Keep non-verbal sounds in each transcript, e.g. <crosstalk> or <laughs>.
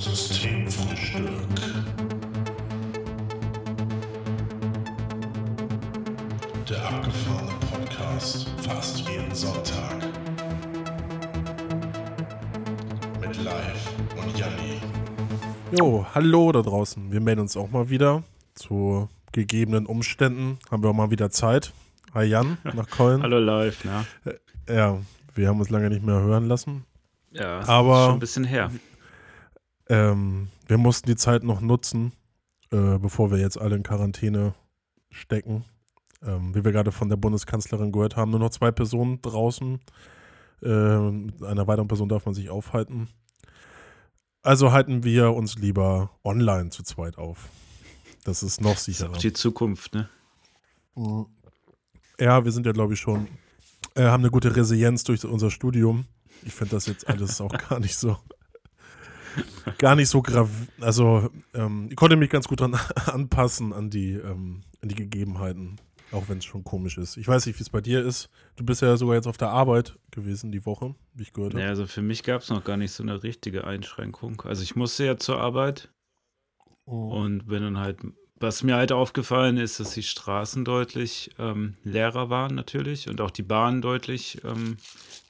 Systemfrühstück. Der abgefahrene Podcast fast jeden Sonntag. Mit Live und Janni. Jo, hallo da draußen. Wir melden uns auch mal wieder. Zu gegebenen Umständen haben wir auch mal wieder Zeit. Hi Jan, <laughs> nach Köln. Hallo live, ne? Ja, wir haben uns lange nicht mehr hören lassen. Ja, Aber- schon ein bisschen her. Ähm, wir mussten die Zeit noch nutzen, äh, bevor wir jetzt alle in Quarantäne stecken. Ähm, wie wir gerade von der Bundeskanzlerin gehört haben, nur noch zwei Personen draußen. Ähm, mit einer weiteren Person darf man sich aufhalten. Also halten wir uns lieber online zu zweit auf. Das ist noch Das ist sicherer. auch die Zukunft, ne? Mhm. Ja, wir sind ja, glaube ich, schon, äh, haben eine gute Resilienz durch unser Studium. Ich finde das jetzt alles auch <laughs> gar nicht so, gar nicht so grav. Also, ähm, ich konnte mich ganz gut dran <laughs> anpassen an die, ähm, an die Gegebenheiten, auch wenn es schon komisch ist. Ich weiß nicht, wie es bei dir ist. Du bist ja sogar jetzt auf der Arbeit gewesen die Woche, wie ich gehört habe. Ja, also für mich gab es noch gar nicht so eine richtige Einschränkung. Also ich musste ja zur Arbeit Oh. und bin dann halt, was mir halt aufgefallen ist, dass die Straßen deutlich ähm, leerer waren natürlich und auch die Bahnen deutlich ähm,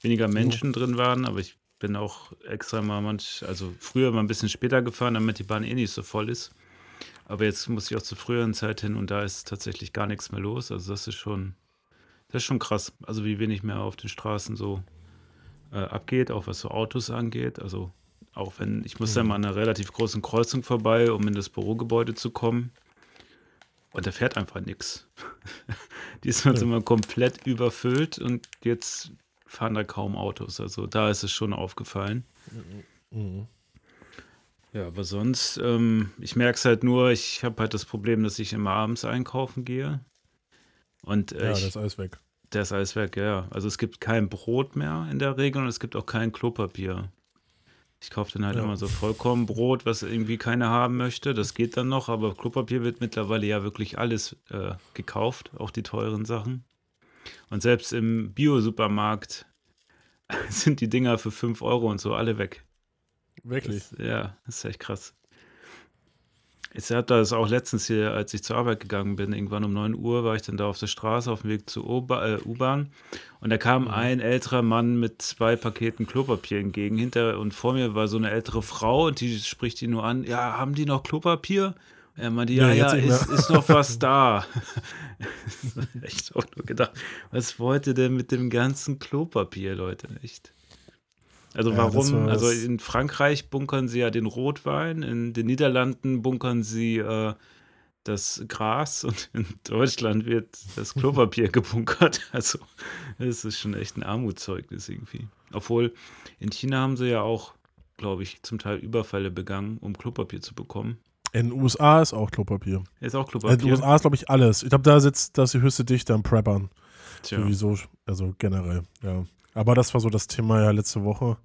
weniger Menschen drin waren, aber ich bin auch extra mal manch, also früher mal ein bisschen später gefahren, damit die Bahn eh nicht so voll ist. Aber jetzt muss ich auch zur früheren Zeit hin und da ist tatsächlich gar nichts mehr los. Also das ist schon, das ist schon krass. Also wie wenig mehr auf den Straßen so äh, abgeht, auch was so Autos angeht. Also auch wenn, ich muss da mal an einer relativ großen Kreuzung vorbei, um in das Bürogebäude zu kommen. Und da fährt einfach nichts. <laughs> Die ist sonst Ja. immer komplett überfüllt und jetzt fahren da kaum Autos. Also da ist es schon aufgefallen. Mhm. Ja, aber sonst, ähm, ich merke es halt nur, ich habe halt das Problem, dass ich immer abends einkaufen gehe. Und äh, Ja, ich, das ist alles weg. der ist alles weg, ja. Also es gibt kein Brot mehr in der Regel und es gibt auch kein Klopapier. Ich kaufe dann halt Ja. immer so Vollkornbrot, was irgendwie keiner haben möchte. Das geht dann noch, aber Klopapier wird mittlerweile ja wirklich alles äh, gekauft, auch die teuren Sachen. Und selbst im Bio-Supermarkt <laughs> sind die Dinger für 5 Euro und so alle weg. Wirklich. Das, ja, das ist echt krass. Ich habe das auch letztens hier, als ich zur Arbeit gegangen bin, irgendwann um 9 Uhr, war ich dann da auf der Straße auf dem Weg zur äh, U-Bahn und da kam ein älterer Mann mit zwei Paketen Klopapier entgegen. Hinter und vor mir war so eine ältere Frau und die spricht ihn nur an: Ja, haben die noch Klopapier? Er meinte, ja, ist, ist noch was da. <laughs> <laughs> Echt auch nur gedacht, was wollte der mit dem ganzen Klopapier, Leute? Echt. Also Ja, warum? war Also in Frankreich bunkern sie ja den Rotwein, in den Niederlanden bunkern sie äh, das Gras und <laughs> in Deutschland wird das Klopapier gebunkert. Also das ist schon echt ein Armutszeugnis irgendwie. Obwohl in China haben sie ja auch, glaube ich, zum Teil Überfälle begangen, um Klopapier zu bekommen. In den USA ist auch Klopapier. Ist auch In den Klopapier. USA ist, glaube ich, alles. Ich glaube, da sitzt das die höchste Dichte an Preppern. Tja. Sowieso, also generell, ja. Aber das war so das Thema ja letzte Woche.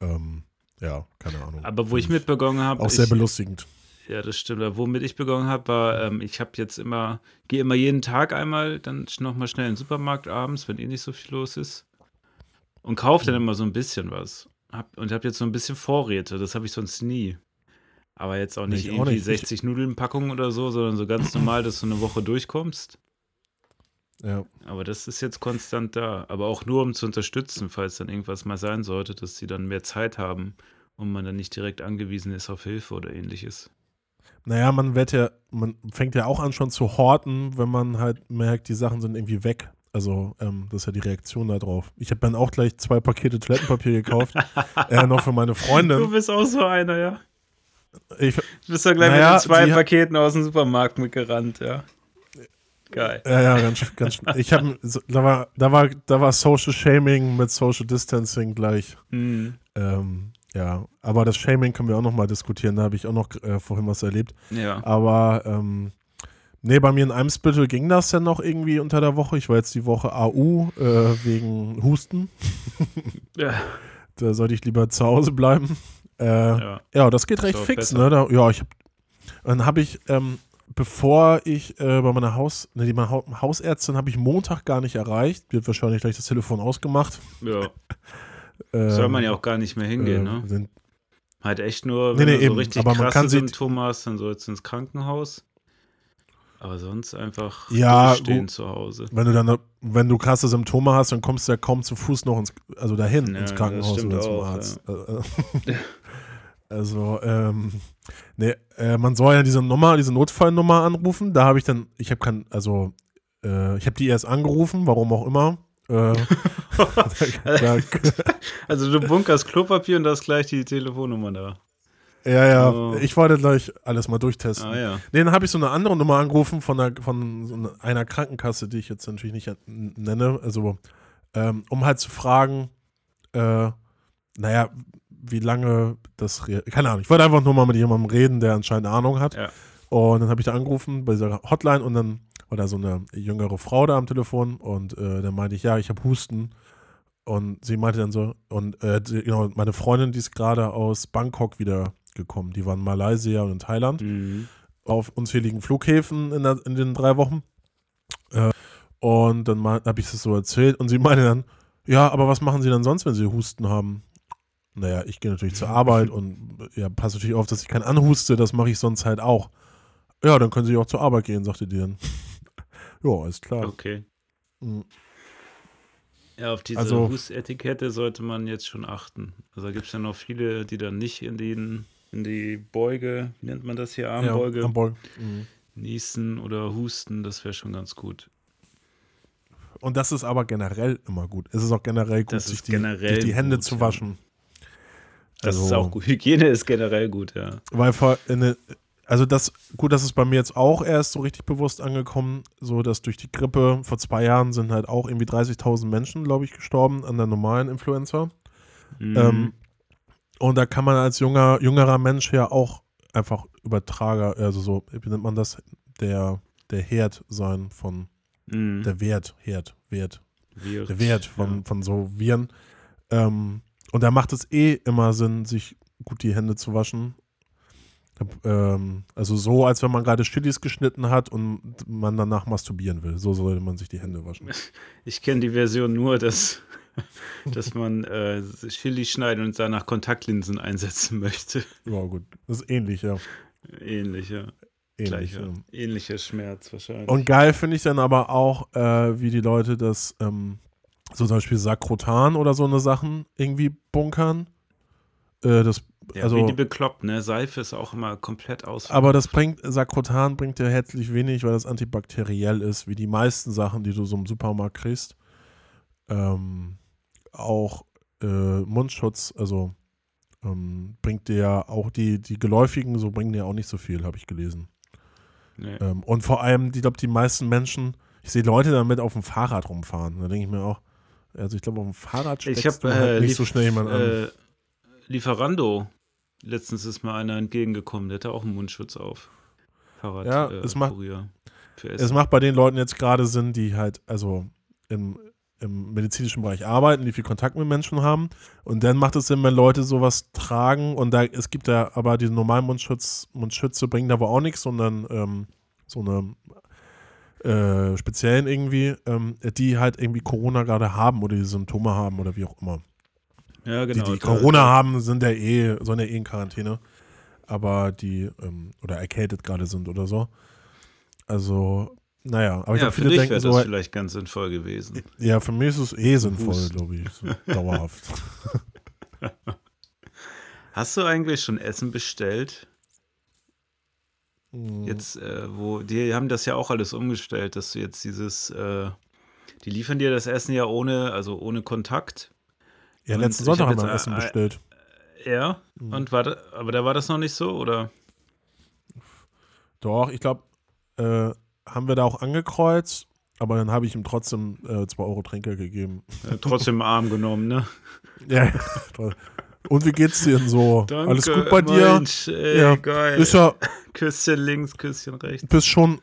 Ähm, ja, keine Ahnung. Aber wo ich Find mitbekommen habe, Auch sehr ich, belustigend. Ja, das stimmt. Aber Womit ich begonnen habe, war, ähm, ich habe jetzt immer, gehe immer jeden Tag einmal dann nochmal schnell in den Supermarkt abends, wenn eh nicht so viel los ist. Und kaufe dann immer so ein bisschen was. Hab, und habe jetzt so ein bisschen Vorräte. Das habe ich sonst nie. Aber jetzt auch Nee, nicht ich auch irgendwie nicht. Ich- 60 Nudelnpackungen oder so, sondern so ganz normal, dass du eine Woche durchkommst. Ja. Aber das ist jetzt konstant da. Aber auch nur, um zu unterstützen, falls dann irgendwas mal sein sollte, dass sie dann mehr Zeit haben und man dann nicht direkt angewiesen ist auf Hilfe oder ähnliches. Naja, man wird ja, man fängt ja auch an schon zu horten, wenn man halt merkt, die Sachen sind irgendwie weg. Also, ähm, das ist ja die Reaktion darauf. Ich habe dann auch gleich zwei Pakete Toilettenpapier gekauft, <laughs> äh, noch für meine Du Freundin. bist auch so einer, ja. Ich, Du bist ja gleich Naja, mit den zwei Paketen aus dem Supermarkt mitgerannt, ja. Geil. ja, ja, ganz, ganz, ich habe, da war, da war, da war Social Shaming mit Social Distancing gleich. Mhm. Ähm, ja, aber das Shaming können wir auch noch mal diskutieren. Da habe ich auch noch äh, vorhin was erlebt. Ja. Aber ähm, nee, bei mir in Eimsbüttel ging das ja noch irgendwie unter der Woche. Ich war jetzt die Woche AU äh, wegen Husten. Ja. Da sollte ich lieber zu Hause bleiben. Äh, ja. ja. das geht recht fix, ne? Da, ja, ich hab, dann habe ich, ähm, bevor ich äh, bei meiner Haus, ne, die meine ha Hausärztin habe ich Montag gar nicht erreicht. Wird wahrscheinlich gleich das Telefon ausgemacht. ja. <laughs> Ähm, Soll man ja auch gar nicht mehr hingehen, äh, ne? Sind, Halt echt nur, Nee, wenn nee, du so eben, richtig aber man krasse kann sie- Symptome hast, dann sollst du ins Krankenhaus. Aber sonst einfach Ja, gut. zu Hause. Wenn du dann, wenn du krasse Symptome hast, dann kommst du ja kaum zu Fuß noch ins, also dahin Ja, ins Krankenhaus oder zum auch, Arzt. Äh, äh, <laughs> Also, ähm, nee, äh, man soll ja diese Nummer, diese Notfallnummer anrufen. Da habe ich dann, ich habe kein, also, äh, ich habe die erst angerufen, warum auch immer. Äh, <laughs> <laughs> Also du bunkerst Klopapier und da ist gleich die Telefonnummer da. ja, ja, Oh. ich wollte gleich alles mal durchtesten. Ah ja. Nee, dann habe ich so eine andere Nummer angerufen von einer, von so einer- Krankenkasse, die ich jetzt natürlich nicht nenne, also ähm, um halt zu fragen, äh, naja, wie lange das, keine Ahnung, ich wollte einfach nur mal mit jemandem reden, der anscheinend Ahnung hat. Ja. Und dann habe ich da angerufen bei dieser Hotline und dann war da so eine jüngere Frau da am Telefon und äh, dann meinte ich, ja, ich habe Husten. Und sie meinte dann so, und äh, die, genau, meine Freundin, die ist gerade aus Bangkok wieder gekommen. Die war in Malaysia und in Thailand Mhm. auf unzähligen Flughäfen in, der, in den drei Wochen. Äh, und dann habe ich das so erzählt und sie meinte dann, ja, aber was machen Sie dann sonst, wenn Sie Husten haben? Naja, ich gehe natürlich zur Arbeit und ja, passe natürlich auf, dass ich keinen anhuste, das mache ich sonst halt auch. Ja, dann können Sie auch zur Arbeit gehen, sagte die dann. <laughs> ja, alles klar. Okay. Mhm. Ja, auf diese Also- Hustetikette sollte man jetzt schon achten. Also da gibt es ja noch viele, die dann nicht in, den, in die Beuge, wie nennt man das hier, Armbeuge, Ja, am Beugen. Mhm. niesen oder husten, das wäre schon ganz gut. Und das ist aber generell immer gut. Es ist auch generell gut, sich ist die, generell sich die Hände gut, zu ja. Das ist Also- auch gut. Hygiene ist generell gut, ja. Weil vor, eine, also das, gut, das ist bei mir jetzt auch erst so richtig bewusst angekommen, so dass durch die Grippe vor zwei Jahren sind halt auch irgendwie 30.000 Menschen, glaube ich, gestorben an der normalen Influenza. Mhm. Ähm, und da kann man als junger, jüngerer Mensch ja auch einfach Übertrager, also so, wie nennt man das, der, der Herd sein von, Mhm. der Wert, Herd, Wert, Wirt, der Wert von, ja. von so Viren. Ähm, und da macht es eh immer Sinn, sich gut die Hände zu waschen. Ähm, also so, als wenn man gerade Chilis geschnitten hat und man danach masturbieren will. So sollte man sich die Hände waschen. <laughs> Ich kenne die Version nur, dass, <laughs> dass man äh, Chili schneiden und danach Kontaktlinsen einsetzen möchte. Ja, gut. Das ist ähnlich, ja. Ähnlicher, Ähnlich, gleicher, ja. ähnlicher Schmerz wahrscheinlich. Und geil finde ich dann aber auch, äh, wie die Leute das, ähm, so zum Beispiel Sakrotan oder so eine Sachen irgendwie bunkern. Äh, das, ja, also, wie die bekloppt, ne? Seife ist auch immer komplett aus. aber das bringt, Sakrotan bringt dir herzlich wenig, weil das antibakteriell ist, wie die meisten Sachen, die du so im Supermarkt kriegst. Ähm, auch äh, Mundschutz, also ähm, bringt dir ja auch die, die geläufigen, so bringen dir auch nicht so viel, habe ich gelesen. nee. Ähm, und vor allem, ich glaube, die meisten Menschen, ich sehe Leute damit auf dem Fahrrad rumfahren. Da denke ich mir auch, also ich glaube, auf dem Fahrrad Ich steckst habe du halt äh, nicht so schnell jemand an. äh, Lieferando. Letztens ist mir einer entgegengekommen, der hatte auch einen Mundschutz auf. Fahrrad. Ja, äh, es macht- Es macht bei den Leuten jetzt gerade Sinn, die halt, also im, im medizinischen Bereich arbeiten, die viel Kontakt mit Menschen haben. Und dann macht es Sinn, wenn Leute sowas tragen. Und da, es gibt ja aber diese normalen Mundschutz, Mundschütze bringen da aber auch nichts, sondern ähm, so eine äh, speziellen irgendwie, ähm, die halt irgendwie Corona gerade haben oder die Symptome haben oder wie auch immer. ja, genau. die, die Corona da- haben, sind ja eh, sollen ja eh in Quarantäne. Aber die, ähm, oder erkältet gerade sind oder so. Also, naja, aber ich Ja, glaube, für viele dich denken wäre so, das vielleicht ganz sinnvoll gewesen. ja, für mich ist es eh sinnvoll, glaube ich, so, <laughs> dauerhaft. <laughs> Hast du eigentlich schon Essen bestellt? Hm, Jetzt, äh, wo, die haben das ja auch alles umgestellt, dass du jetzt dieses, äh, die liefern dir das Essen ja ohne, also ohne Kontakt. ja, und letzten Sonntag hab haben wir Essen äh, bestellt. Ja, Mhm. und war da, aber da war das noch nicht so, oder? Doch, ich glaube, äh, haben wir da auch angekreuzt, aber dann habe ich ihm trotzdem 2 Euro Trinkgeld gegeben. Äh, trotzdem Arm genommen, ne? <laughs> Ja. <laughs> Und wie geht's dir denn so? Danke, Alles gut bei dir? Mensch, ey, Ja, geil. Ist ja, Küsschen links, Küsschen rechts. bist schon,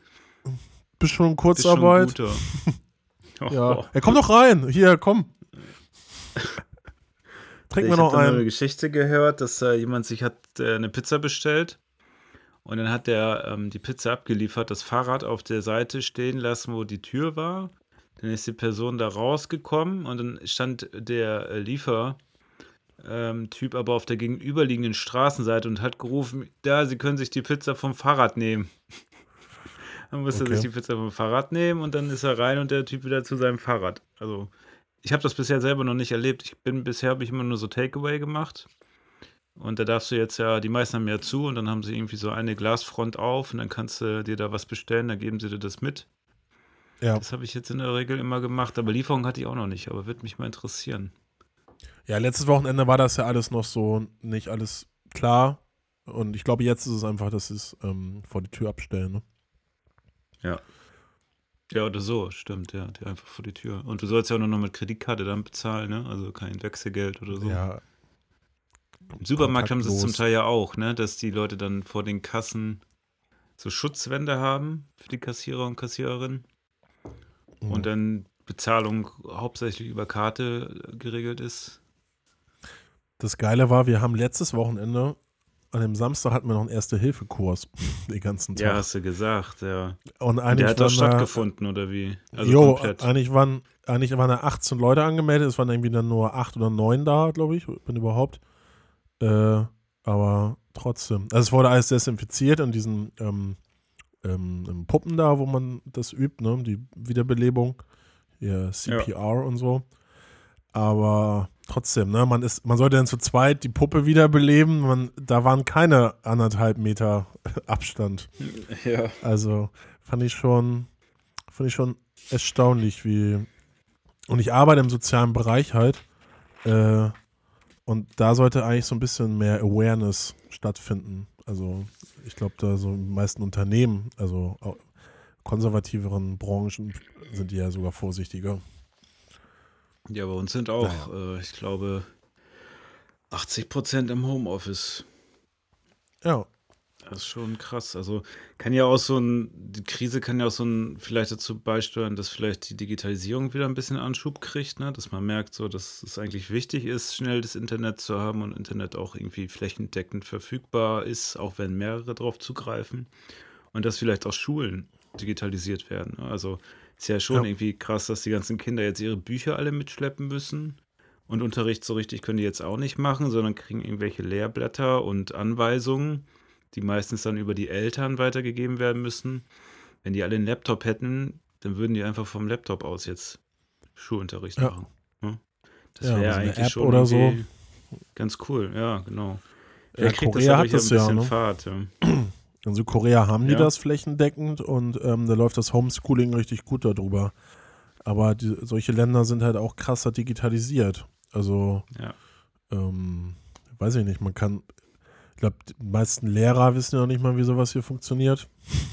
bist schon in Bist schon Kurzarbeit? guter. <laughs> Oh, Ja. ja, komm doch rein. Hier, komm. Trinken wir ich noch habe eine einen. Geschichte gehört, dass äh, jemand sich hat äh, eine Pizza bestellt und dann hat der ähm, die Pizza abgeliefert, das Fahrrad auf der Seite stehen lassen, wo die Tür war. Dann ist die Person da rausgekommen und dann stand der äh, Liefer ähm, Typ aber auf der gegenüberliegenden Straßenseite und hat gerufen, da, Sie können sich die Pizza vom Fahrrad nehmen. <laughs> dann musste Okay. er sich die Pizza vom Fahrrad nehmen und dann ist er rein und der Typ wieder zu seinem Fahrrad. Also ich habe das bisher selber noch nicht erlebt. Ich bin bisher habe ich immer nur so Takeaway gemacht. Und da darfst du jetzt ja, die meisten haben ja zu und dann haben sie irgendwie so eine Glasfront auf und dann kannst du dir da was bestellen, dann geben sie dir das mit. Ja. Das habe ich jetzt in der Regel immer gemacht, aber Lieferung hatte ich auch noch nicht, aber würde mich mal interessieren. Ja, letztes Wochenende war das ja alles noch so nicht alles klar. Und ich glaube, jetzt ist es einfach, dass sie es ähm, vor die Tür abstellen. Ne? Ja, oder so, stimmt, ja, die einfach vor die Tür. Und du sollst ja auch nur noch mit Kreditkarte dann bezahlen, ne? Also kein Wechselgeld oder so. Ja. Im Supermarkt haben sie es zum. Teil ja auch, ne? Dass die Leute dann vor den Kassen so Schutzwände haben für die Kassierer und Kassiererinnen Mhm. und dann Bezahlung hauptsächlich über Karte geregelt ist. Das Geile war, wir haben letztes Wochenende, an dem Samstag hatten wir noch einen Erste-Hilfe-Kurs <laughs> den ganzen Tag. Ja, hast du gesagt, ja. Und Und eigentlich der hat doch waren da- stattgefunden, oder wie? Also jo, komplett. eigentlich waren, eigentlich waren da 18 Leute angemeldet, es waren irgendwie dann nur 8 oder 9 da, glaube ich, wenn überhaupt. Äh, aber trotzdem. Also es wurde alles desinfiziert in diesen ähm, ähm, Puppen da, wo man das übt, ne? Die Wiederbelebung. Ja, CPR und so. Aber trotzdem, ne, man ist, man sollte dann zu zweit die Puppe wiederbeleben. Man, da waren keine anderthalb Meter <laughs> Abstand. Ja. Also fand ich schon, fand ich schon erstaunlich, wie. Und ich arbeite im sozialen Bereich halt. Äh, und da sollte eigentlich so ein bisschen mehr Awareness stattfinden. Also ich glaube, da so die meisten Unternehmen, also konservativeren Branchen, sind die ja sogar vorsichtiger. Ja, bei uns sind auch, äh, ich glaube, 80 Prozent im Homeoffice. Ja, Das ist schon krass. Also kann ja auch so ein, die Krise kann ja auch so ein, vielleicht dazu beisteuern, dass vielleicht die Digitalisierung wieder ein bisschen Anschub kriegt, ne? Dass man merkt, so, dass es eigentlich wichtig ist, schnell das Internet zu haben und Internet auch irgendwie flächendeckend verfügbar ist, auch wenn mehrere drauf zugreifen. Und dass vielleicht auch Schulen digitalisiert werden. ne? Also ist ja schon Ja. irgendwie krass, dass die ganzen Kinder jetzt ihre Bücher alle mitschleppen müssen. Und Unterricht so richtig können die jetzt auch nicht machen, sondern kriegen irgendwelche Lehrblätter und Anweisungen, die meistens dann über die Eltern weitergegeben werden müssen. Wenn die alle einen Laptop hätten, dann würden die einfach vom Laptop aus jetzt Schulunterricht Ja. machen. ne? Das Ja, wäre so eine eigentlich App schon oder so. ganz cool, ja, genau. Ja, kriegt Korea aber hat hier das ein ja, bisschen ne? Fahrt. Ja. <clears throat> in Südkorea haben die Ja. das flächendeckend und ähm, da läuft das Homeschooling richtig gut darüber. Aber die, solche Länder sind halt auch krasser digitalisiert. Also, Ja. ähm, weiß ich nicht, man kann, ich glaube, die meisten Lehrer wissen ja noch nicht mal, wie sowas hier funktioniert. <laughs>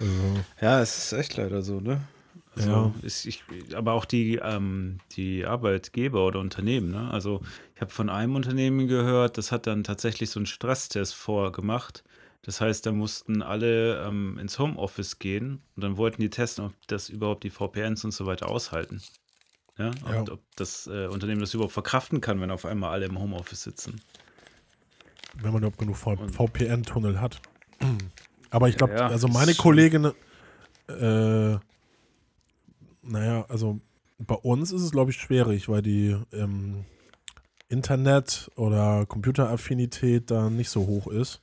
Also, Ja, es ist echt leider so, ne? Also Ja. ist, ich, aber auch die, ähm, die Arbeitgeber oder Unternehmen, ne? Also ich habe von einem Unternehmen gehört, das hat dann tatsächlich so einen Stresstest vorgemacht. Das heißt, da mussten alle ähm, ins Homeoffice gehen und dann wollten die testen, ob das überhaupt die VPNs und so weiter aushalten. Ja? Ja. Und ob das äh, Unternehmen das überhaupt verkraften kann, wenn auf einmal alle im Homeoffice sitzen. wenn man überhaupt genug VPN-Tunnel hat. <clears throat> Aber ich glaube, Ja, also ist meine Kollegin, äh, naja, also bei uns ist es, glaube ich, schwierig, weil die ähm, Internet- oder Computeraffinität da nicht so hoch ist.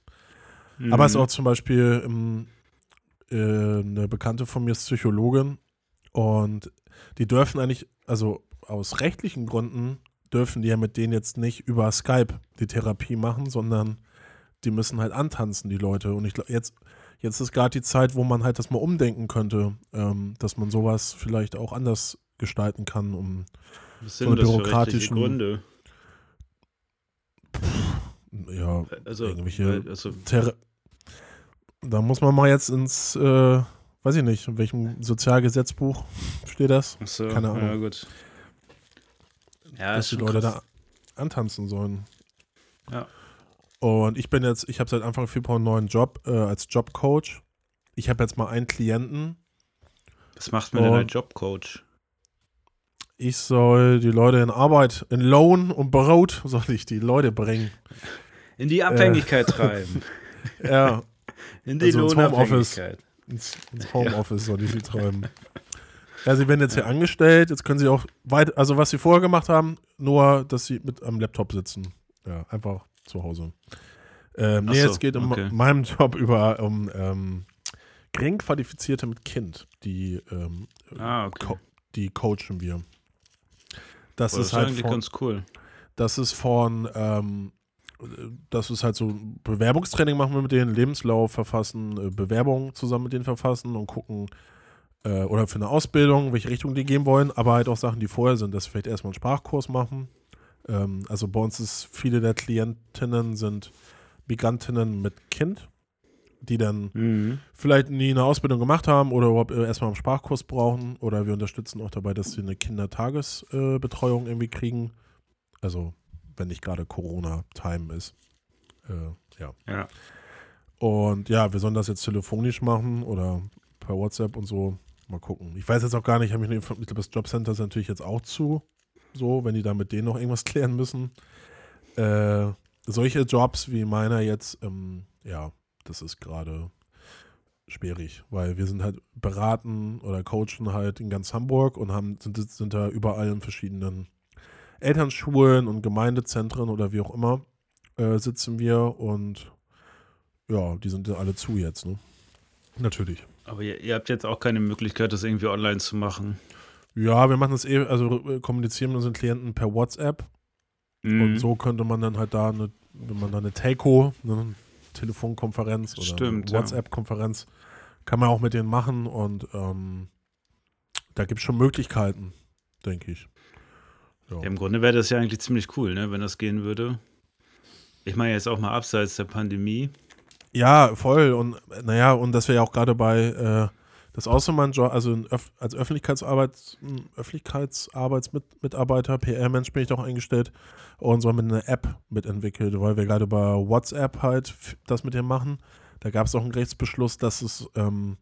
Aber es ist Mhm. auch zum Beispiel ähm, äh, eine Bekannte von mir ist Psychologin und die dürfen eigentlich, also aus rechtlichen Gründen, dürfen die ja mit denen jetzt nicht über Skype die Therapie machen, sondern die müssen halt antanzen, die Leute. Und ich glaube, jetzt, jetzt ist gerade die Zeit, wo man halt das mal umdenken könnte, ähm, dass man sowas vielleicht auch anders gestalten kann, um Was so sind eine das für bürokratischen- Gründe? ja, Also, irgendwelche also Thera da muss man mal jetzt ins, äh, weiß ich nicht, in welchem Sozialgesetzbuch steht das, Achso, Keine Ahnung. Ja, gut. Ja, dass ist die Leute krass. da antanzen sollen. Ja. Und ich bin jetzt, ich habe seit Anfang Februar einen neuen Job äh, als Jobcoach. Ich habe jetzt mal einen Klienten. Was macht man denn als Jobcoach? Ich soll die Leute in Arbeit, in Lohn und Brot, <laughs> soll ich die Leute bringen. In die Abhängigkeit treiben. <laughs> Ja, In die also ins Lohnabhängigkeit. ins, ins Homeoffice soll ich sie treiben. Ja, sie werden jetzt hier angestellt. Jetzt können sie auch weit, also was sie vorher gemacht haben, nur, dass sie mit am Laptop sitzen. Ja, einfach zu Hause. Ähm, nee, so, es geht in okay. meinem Job über um ähm, gering Qualifizierte mit Kind. Die, ähm, Ah, okay. co die coachen wir. Das Boah, ist ist halt eigentlich von, ganz cool. das ist von, ähm, das ist halt so Bewerbungstraining machen wir mit denen, Lebenslauf verfassen, äh, Bewerbungen zusammen mit denen verfassen und gucken, äh, oder für eine Ausbildung, welche Richtung die gehen wollen, aber halt auch Sachen, die vorher sind, dass wir vielleicht erstmal einen Sprachkurs machen. Ähm, also bei uns ist viele der Klientinnen sind Migrantinnen mit Kind, die dann Mhm. vielleicht nie eine Ausbildung gemacht haben oder überhaupt äh, erstmal einen Sprachkurs brauchen oder wir unterstützen auch dabei, dass sie eine Kindertagesbetreuung äh, irgendwie kriegen. Also wenn nicht gerade Corona-Time ist. Äh, ja. Ja. Und ja, wir sollen das jetzt telefonisch machen oder per WhatsApp und so. Mal gucken. Ich weiß jetzt auch gar nicht, ich habe mich informiert, ich glaube, das Jobcenter ist natürlich jetzt auch zu. So, wenn die da mit denen noch irgendwas <laughs> klären müssen. Äh, solche Jobs wie meiner jetzt, ähm, ja, das ist gerade schwierig, weil wir sind halt beraten oder coachen halt in ganz Hamburg und haben, sind, sind da überall in verschiedenen Elternschulen und Gemeindezentren oder wie auch immer äh, sitzen wir und ja, die sind alle zu jetzt, ne? Natürlich. Aber ihr, ihr habt jetzt auch keine Möglichkeit, das irgendwie online zu machen. Ja, wir machen das eh, also äh, kommunizieren mit unseren Klienten per WhatsApp Mhm. und so könnte man dann halt da eine, wenn man da eine Telco, eine Telefonkonferenz oder Stimmt. WhatsApp-Konferenz, kann man auch mit denen machen und ähm, da gibt es schon Möglichkeiten, denke ich. Ja. Im Grunde wäre das ja eigentlich ziemlich cool, ne, wenn das gehen würde. Ich meine jetzt auch mal abseits der Pandemie. Ja, voll. Und naja, und dass wir ja auch gerade bei äh, das Außenmann-Job, also Öff als Öffentlichkeitsarbeits, m, Öffentlichkeitsarbeitsmitarbeiter, PR-Mensch bin ich doch eingestellt und so mit einer App mitentwickelt, weil wir gerade bei WhatsApp halt das mit dem machen. Da gab es auch einen Gerichtsbeschluss, dass es, ähm,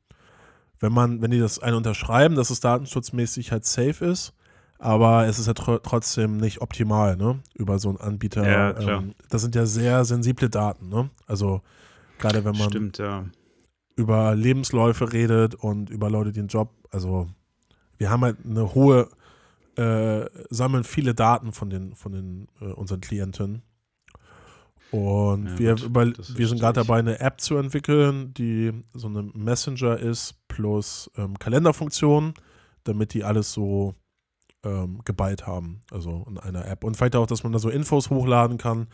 wenn man, wenn die das eine unterschreiben, dass es datenschutzmäßig halt safe ist, aber es ist ja tr trotzdem nicht optimal, ne? Über so einen Anbieter. Ja. Ähm, das sind ja sehr sensible Daten, ne? Also gerade wenn man Stimmt, ja. über Lebensläufe redet und über Leute, die einen Job, also wir haben halt eine hohe, äh, sammeln viele Daten von den, von den äh, unseren Klienten. Und Ja, wir, gut, über, wir sind gerade dabei, eine App zu entwickeln, die so eine Messenger ist plus ähm, Kalenderfunktion, damit die alles so ähm, geballt haben, also in einer App. Und vielleicht auch, dass man da so Infos hochladen kann.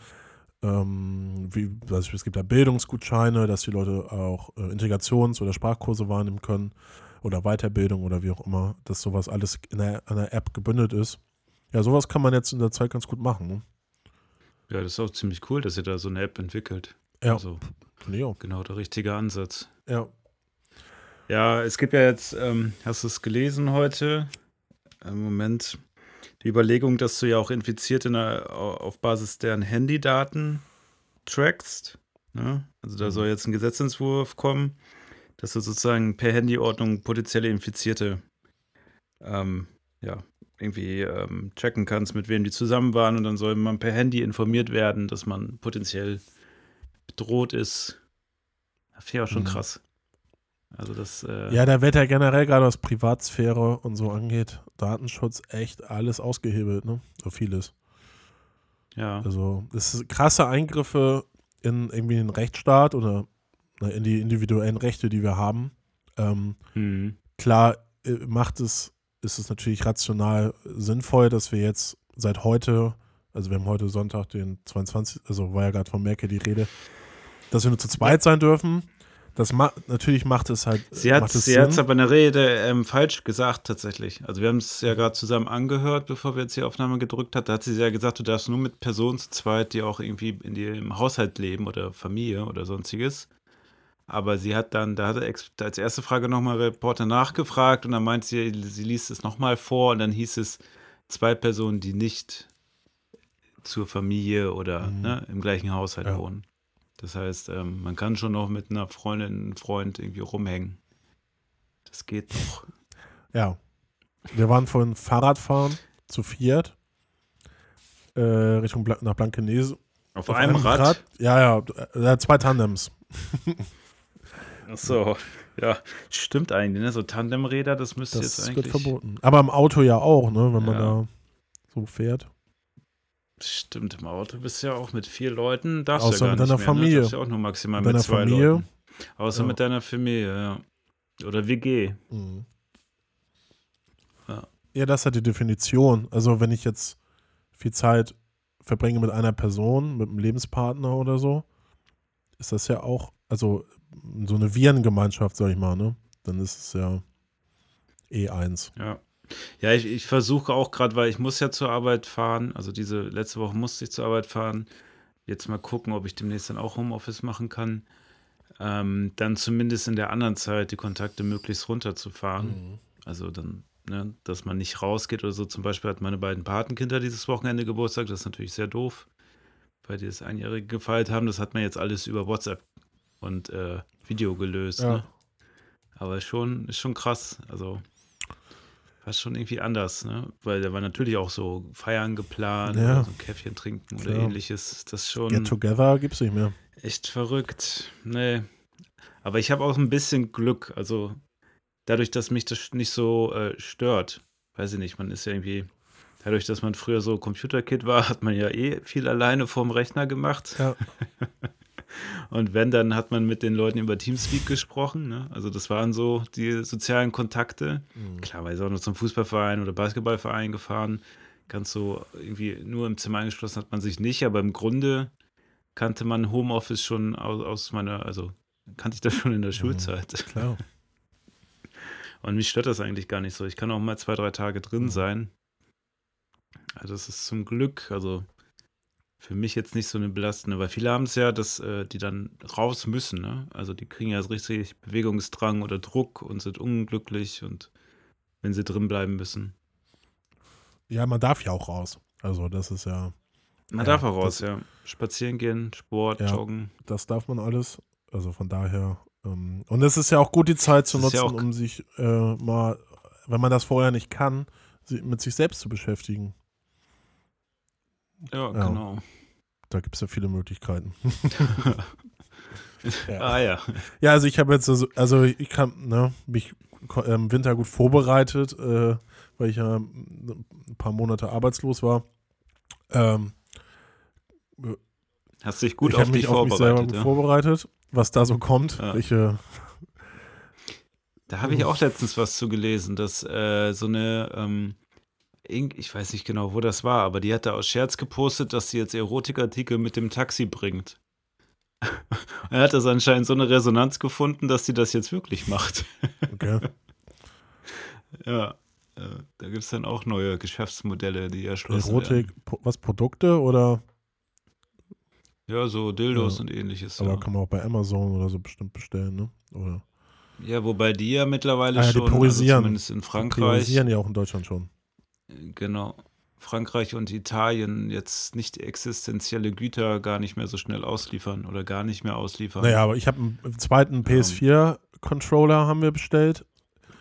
Ähm, wie, ich, es gibt ja Bildungsgutscheine, dass die Leute auch äh, Integrations- oder Sprachkurse wahrnehmen können oder Weiterbildung oder wie auch immer, dass sowas alles in der, einer App gebündelt ist. Ja, sowas kann man jetzt in der Zeit ganz gut machen. Ne? Ja, das ist auch ziemlich cool, dass ihr da so eine App entwickelt. Ja, Also auch. genau der richtige Ansatz. Ja. Ja, es gibt ja jetzt, ähm, hast du es gelesen heute? Im Moment die Überlegung, dass du ja auch Infizierte auf Basis deren Handydaten trackst. Ne? Also da Mhm. soll jetzt ein Gesetzentwurf kommen, dass du sozusagen per Handyordnung potenzielle Infizierte ähm, ja, irgendwie ähm, checken kannst, mit wem die zusammen waren und dann soll man per Handy informiert werden, dass man potenziell bedroht ist. Das finde ich auch schon Mhm. krass. Also das äh, ja, da wird ja generell gerade was Privatsphäre und so angeht, Datenschutz echt alles ausgehebelt, ne? So vieles. ja. Also, das ist krasse Eingriffe in irgendwie den Rechtsstaat oder in die individuellen Rechte, die wir haben. Ähm, Mhm. klar äh, macht es, ist es natürlich rational sinnvoll, dass wir jetzt seit heute, also wir haben heute Sonntag, den 22., also war ja gerade von Merkel die Rede, dass wir nur zu zweit sein dürfen. Das ma natürlich macht es halt. Sie hat es aber in der Rede ähm, falsch gesagt, tatsächlich. Also, wir haben es ja gerade zusammen angehört, bevor wir jetzt die Aufnahme gedrückt hat. Da hat sie ja gesagt, du darfst nur mit Personen zu zweit, die auch irgendwie in dem Haushalt leben oder Familie oder sonstiges. Aber sie hat dann, da hat er als erste Frage nochmal Reporter nachgefragt und dann meint sie, sie liest es nochmal vor und dann hieß es zwei Personen, die nicht zur Familie oder Mhm. ne, im gleichen Haushalt Ja. wohnen. Das heißt, ähm, man kann schon noch mit einer Freundin, einem Freund irgendwie rumhängen. Das geht noch. <laughs> Ja. Wir waren von Fahrradfahren zu Fiat äh, Richtung Bla nach Blankenese. Auf, einem, Rad. Ja, ja, äh, zwei Tandems. Ach so, ja, stimmt eigentlich, ne? So Tandemräder, das müsste Das jetzt wird eigentlich. verboten. Aber im Auto ja auch, ne? Wenn man Ja. da so fährt. Stimmt, im Auto bist du ja auch mit vier Leuten, darfst Außer ja mit gar deiner nicht mehr, Familie. Ne? Darfst ja auch nur maximal Mit mit deiner zwei Familie. Leuten. Außer Ja. mit deiner Familie, ja. Oder WG. Mhm. Ja. Ja, das hat die Definition. Also wenn ich jetzt viel Zeit verbringe mit einer Person, mit einem Lebenspartner oder so, ist das ja auch, also so eine Virengemeinschaft, sag ich mal, ne? Dann ist es ja E1. Ja. Ja, ich, ich versuche auch gerade, weil ich muss ja zur Arbeit fahren. Also diese letzte Woche musste ich zur Arbeit fahren. Jetzt mal gucken, ob ich demnächst dann auch Homeoffice machen kann. Ähm, dann zumindest in der anderen Zeit die Kontakte möglichst runterzufahren. Also dann, ne, dass man nicht rausgeht oder so. Zum Beispiel hat meine beiden Patenkinder dieses Wochenende Geburtstag. Das ist natürlich sehr doof, weil die das Einjährige gefeiert haben. Das hat man jetzt alles über WhatsApp und äh, Video gelöst. Ja. Ne? Aber schon, ist schon krass. Also war schon irgendwie anders, ne? Weil da war natürlich auch so Feiern geplant, Ja. so ein Käffchen trinken oder ähnliches. Das schon Get Together gibt's nicht mehr. echt verrückt. Nee. Aber ich habe auch ein bisschen Glück. Also dadurch, dass mich das nicht so äh, stört. Weiß ich nicht, man ist ja irgendwie. Dadurch, dass man früher so Computerkid war, hat man ja eh viel alleine vorm Rechner gemacht. Ja. <laughs> Und wenn, dann hat man mit den Leuten über Teamspeak gesprochen. Ne? Also das waren so die sozialen Kontakte. Klar, weil ich auch noch zum Fußballverein oder Basketballverein gefahren. Ganz so irgendwie nur im Zimmer eingeschlossen hat man sich nicht, aber im Grunde kannte man Homeoffice schon aus, aus meiner, also kannte ich das schon in der Schulzeit. Klar. <laughs> Und mich stört das eigentlich gar nicht so. Ich kann auch mal zwei, drei Tage drin sein. Also das ist zum Glück, also für mich jetzt nicht so eine belastende, weil viele haben es ja, dass äh, die dann raus müssen. Ne? Also die kriegen ja so richtig Bewegungsdrang oder Druck und sind unglücklich und wenn sie drin bleiben müssen. Ja, man darf ja auch raus. Also das ist ja, Man Ja, darf auch raus, das- ja. Spazieren gehen, Sport, Ja. Joggen. das darf man alles. Also von daher. Ähm, und es ist ja auch gut, die Zeit zu nutzen, ja um sich äh, mal, wenn man das vorher nicht kann, mit sich selbst zu beschäftigen. Ja, Ja. genau. Da gibt es ja viele Möglichkeiten. <laughs> Ja. Ah ja. Ja, also ich habe jetzt, also, also ich kann, ne, mich im Winter gut vorbereitet, äh, weil ich ja ein paar Monate arbeitslos war. Ähm, Hast dich gut ich auf mich dich auf mich selber vorbereitet. gut Ja. vorbereitet, was da so kommt. Ja. Welche, Da habe ich auch letztens was zu gelesen, dass äh, so eine, ähm, irgend- ich weiß nicht genau, wo das war, aber die hat da aus Scherz gepostet, dass sie jetzt Erotikartikel mit dem Taxi bringt. <laughs> er hat das anscheinend so eine Resonanz gefunden, dass sie das jetzt wirklich macht. okay. <laughs> ja, äh, da gibt es dann auch neue Geschäftsmodelle, die erschlossen Erotik, po- was, Produkte oder, werden. Ja, so Dildos Ja. und ähnliches. aber Ja. kann man auch bei Amazon oder so bestimmt bestellen, ne? Oder ja, wobei die ja mittlerweile Ah ja, die schon, also priorisieren. zumindest in Frankreich, priorisieren ja auch in Deutschland schon. Genau. Frankreich und Italien jetzt nicht existenzielle Güter gar nicht mehr so schnell ausliefern oder gar nicht mehr ausliefern. Naja, aber ich habe einen zweiten PS4-Controller haben wir bestellt.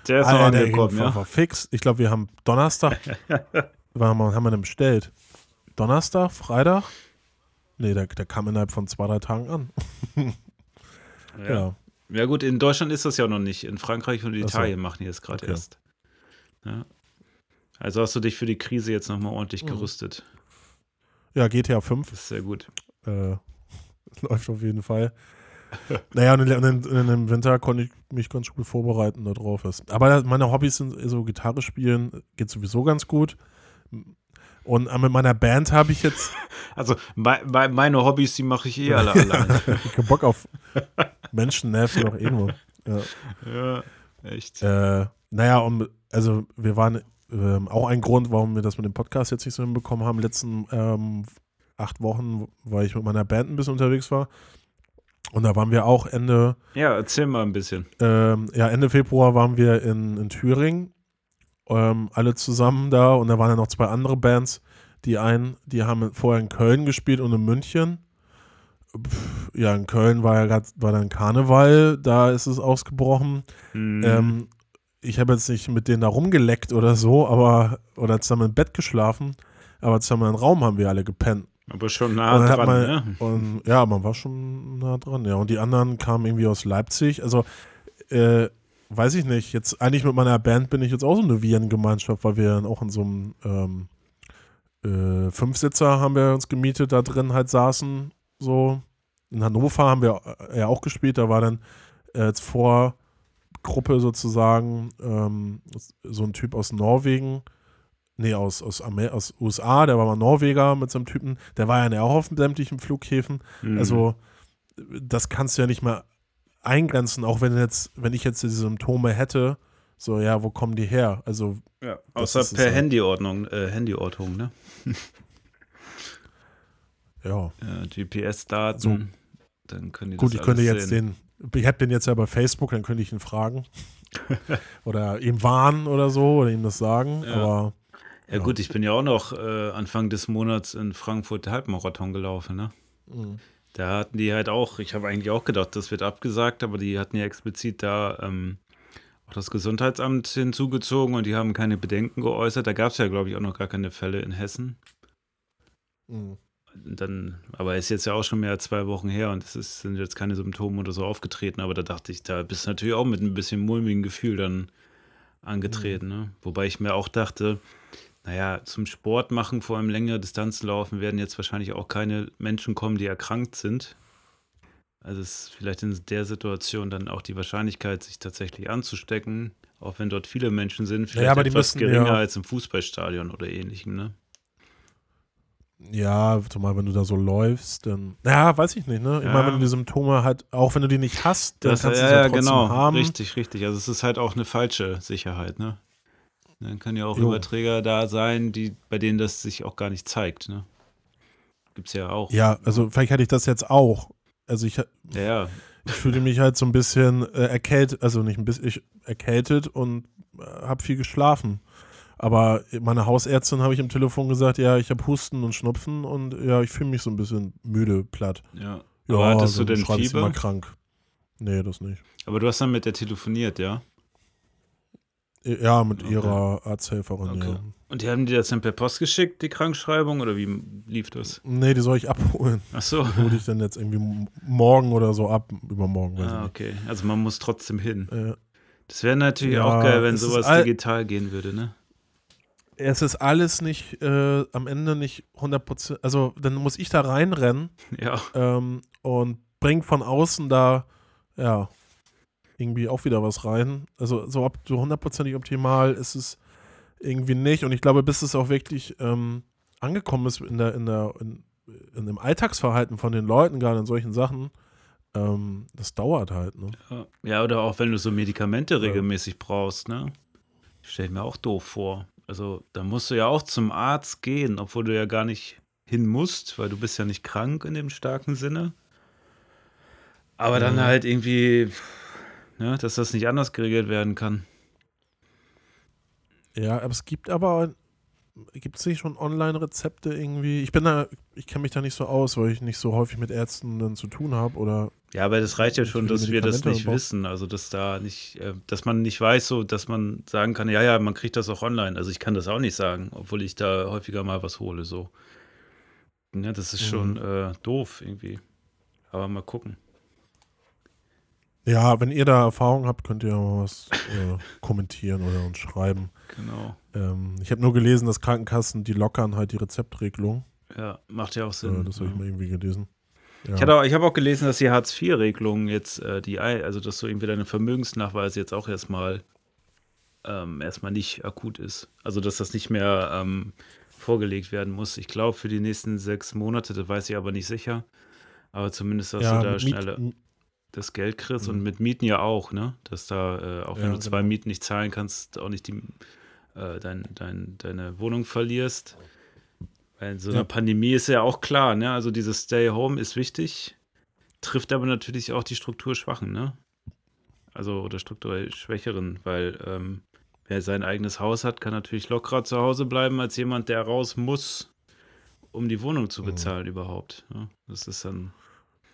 der ist Ah, noch ja, der angekommen, ja. war fix. Ich glaube, wir haben Donnerstag. <laughs> wann haben wir, haben wir den bestellt? Donnerstag, Freitag? Nee, der, der kam innerhalb von zwei, drei Tagen an. <laughs> ja. Ja. Ja, gut, in Deutschland ist das ja noch nicht. In Frankreich und Ach so. Italien machen die das gerade Okay. erst. Ja. Also hast du dich für die Krise jetzt nochmal ordentlich Mhm. gerüstet. Ja, GTA 5 Das ist sehr gut. äh, <laughs> läuft auf jeden Fall. <laughs> naja, und in, in, dem Winter konnte ich mich ganz gut vorbereiten darauf. Aber meine Hobbys sind so Gitarre spielen, geht sowieso ganz gut. Und äh, mit meiner Band habe ich jetzt <laughs> Also mei- mei- meine Hobbys, die mache ich eh alle alleine. keinen Bock auf Menschen nerven doch nur. Ja. ja, echt. Äh, naja, um, also wir waren ähm, auch ein Grund, warum wir das mit dem Podcast jetzt nicht so hinbekommen haben. Letzten ähm, acht Wochen, weil ich mit meiner Band ein bisschen unterwegs war. Und da waren wir auch Ende, Ja, erzähl mal ein bisschen. ähm, ja, Ende Februar waren wir in, in Thüringen, ähm, alle zusammen da. Und da waren ja noch zwei andere Bands. Die einen, die haben vorher in Köln gespielt und in München. Ja, in Köln war ja grad, war dann Karneval, da ist es ausgebrochen. Hm, Ähm, ich habe jetzt nicht mit denen da rumgeleckt oder so, aber oder zusammen im Bett geschlafen, aber zusammen im Raum haben wir alle gepennt Aber schon nah dran, man, ne? und, ja, man war schon nah dran, ja. Und die anderen kamen irgendwie aus Leipzig. Also, äh, weiß ich nicht. Jetzt eigentlich mit meiner Band bin ich jetzt auch so eine Virengemeinschaft, weil wir dann auch in so einem ähm, äh, Fünfsitzer haben wir uns gemietet, da drin halt saßen. So. In Hannover haben wir äh, ja auch gespielt. Da war dann äh, als Vorgruppe sozusagen ähm, so ein Typ aus Norwegen. Nee, aus, aus, Amer aus USA, der war mal Norweger mit so einem Typen, der war ja auch auf sämtlichen Flughäfen. Mhm. Also, das kannst du ja nicht mehr eingrenzen, auch wenn jetzt, wenn ich jetzt diese Symptome hätte, so, ja, wo kommen die her? Also, ja, außer per ja. Handyordnung, äh, Handyortung, ne? ja. Ja, GPS-Daten. So. Dann können die Gut, ich könnte jetzt sehen. den, ich habe den jetzt ja bei Facebook, dann könnte ich ihn fragen. <laughs> oder ihm warnen oder so, oder ihm das sagen, Ja. aber Ja, Ja. gut, ich bin ja auch noch äh, Anfang des Monats in Frankfurt Halbmarathon gelaufen, ne? mh. Da hatten die halt auch, ich habe eigentlich auch gedacht, das wird abgesagt, aber die hatten ja explizit da ähm, auch das Gesundheitsamt hinzugezogen und die haben keine Bedenken geäußert. Da gab es ja, glaube ich, auch noch gar keine Fälle in Hessen. mh. Dann, aber ist jetzt ja auch schon mehr als zwei Wochen her und es ist, sind jetzt keine Symptome oder so aufgetreten, aber da dachte ich, da bist du natürlich auch mit ein bisschen mulmigen Gefühl dann angetreten. Ne? Wobei ich mir auch dachte, naja, zum Sport machen, vor allem längere Distanzen laufen, werden jetzt wahrscheinlich auch keine Menschen kommen, die erkrankt sind. Also ist vielleicht in der Situation dann auch die Wahrscheinlichkeit, sich tatsächlich anzustecken, auch wenn dort viele Menschen sind, vielleicht aber die etwas müssen geringer ja- als im Fußballstadion oder ähnlichem. Ne? Ja, zumal wenn du da so läufst, dann. Ja, weiß ich nicht, ne? Ich Ja. meine, wenn du die Symptome halt, auch wenn du die nicht hast, dann Das, kannst du ja, sie ja ja, trotzdem genau. haben. Richtig, richtig. Also es ist halt auch eine falsche Sicherheit, ne? Dann können ja auch Jo. Überträger da sein, die, bei denen das sich auch gar nicht zeigt, ne? Gibt's ja auch. Ja, also vielleicht hatte ich das jetzt auch. Also ich, Ja, ja. ich fühlte mich halt so ein bisschen äh, erkältet, also nicht ein bisschen ich, erkältet und äh, habe viel geschlafen. Aber meine Hausärztin habe ich am Telefon gesagt, ja, ich habe Husten und Schnupfen und ja, ich fühle mich so ein bisschen müde, platt. ja. Ja, Aber hattest du dann denn schreibe ich sie mal Fieber? krank. Nee, das nicht. Aber du hast dann mit der telefoniert, ja? Ja, mit Okay. ihrer Arzthelferin, Okay. ja. Und die haben dir das dann per Post geschickt, die Krankschreibung, oder wie lief das? Nee, die soll ich abholen. Ach so. Die hole ich dann jetzt irgendwie morgen oder so ab, übermorgen, Ah, okay. Also man muss trotzdem hin. Äh, Das wäre natürlich Ja, auch geil, wenn sowas digital gehen würde, ne? Es ist alles nicht, äh, am Ende nicht 100%, also dann muss ich da reinrennen <laughs> Ja. ähm, und bringt von außen da, ja, irgendwie auch wieder was rein. Also so, ob, so hundertprozentig optimal ist es irgendwie nicht. Und ich glaube, bis es auch wirklich ähm, angekommen ist in der, in der, in, in dem Alltagsverhalten von den Leuten, gerade in solchen Sachen, ähm, das dauert halt, ne? Ja. Ja, oder auch wenn du so Medikamente regelmäßig brauchst, ne? Stell ich mir auch doof vor. Also, da musst du ja auch zum Arzt gehen, obwohl du ja gar nicht hin musst, weil du bist ja nicht krank in dem starken Sinne. Aber dann Mhm. halt irgendwie, ne, dass das nicht anders geregelt werden kann. Ja, aber es gibt aber, gibt es nicht schon Online-Rezepte irgendwie? Ich bin da, ich kenne mich da nicht so aus, weil ich nicht so häufig mit Ärzten dann zu tun habe oder Ja, aber das reicht ja schon, dass wir das nicht wissen. Also, dass da nicht, äh, dass man nicht weiß, so, dass man sagen kann, ja, ja, man kriegt das auch online. Also, ich kann das auch nicht sagen, obwohl ich da häufiger mal was hole, so. Ja, das ist schon äh, doof irgendwie. Aber mal gucken. Ja, wenn ihr da Erfahrung habt, könnt ihr mal was äh, <laughs> kommentieren oder uns schreiben. Genau. Ähm, ich habe nur gelesen, dass Krankenkassen, die lockern halt die Rezeptregelung. Ja, macht ja auch Äh, Sinn. das habe ich mal irgendwie gelesen. Ja. Ich, auch- ich habe auch gelesen, dass die Hartz-IV-Regelung jetzt, äh, die, also dass so irgendwie deine Vermögensnachweise jetzt auch erstmal ähm, erstmal nicht akut ist. Also dass das nicht mehr ähm, vorgelegt werden muss. Ich glaube für die nächsten sechs Monate, das weiß ich aber nicht sicher. Aber zumindest, dass ja, du da schneller das Geld kriegst Mhm. und mit Mieten ja auch, ne? Dass da, äh, auch wenn Ja, du zwei genau. Mieten nicht zahlen kannst, auch nicht die, äh, dein, dein, deine Wohnung verlierst. Weil in so einer Ja. Pandemie ist ja auch klar, ne? Also dieses Stay Home ist wichtig, trifft aber natürlich auch die Strukturschwachen, ne? Also oder strukturell Schwächeren, weil ähm, wer sein eigenes Haus hat, kann natürlich lockerer zu Hause bleiben als jemand, der raus muss, um die Wohnung zu Mhm. bezahlen überhaupt. Ne? Das ist dann,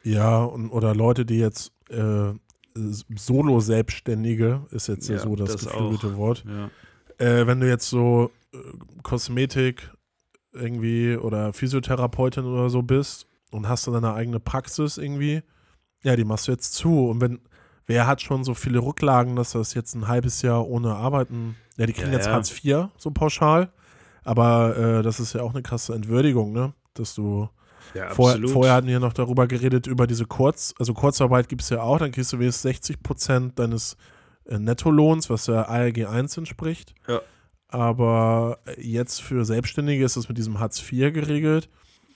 Ja, und, oder Leute, die jetzt äh, Solo-Selbstständige, ist jetzt ja, so das, das geflügelte auch. Wort. ja. Äh, wenn du jetzt so äh, Kosmetik irgendwie oder Physiotherapeutin oder so bist und hast dann deine eigene Praxis irgendwie, ja, die machst du jetzt zu. Und wenn, wer hat schon so viele Rücklagen, dass das jetzt ein halbes Jahr ohne Arbeiten, ja, die kriegen Ja, jetzt ja. Hartz IV, so pauschal, aber äh, das ist ja auch eine krasse Entwürdigung, ne? Dass du Ja, Vor, vorher hatten wir noch darüber geredet, über diese Kurz, also Kurzarbeit gibt es ja auch, dann kriegst du wenigstens 60 Prozent deines äh, Nettolohns, was der ALG 1 entspricht. Ja. Aber jetzt für Selbstständige ist das mit diesem Hartz IV geregelt.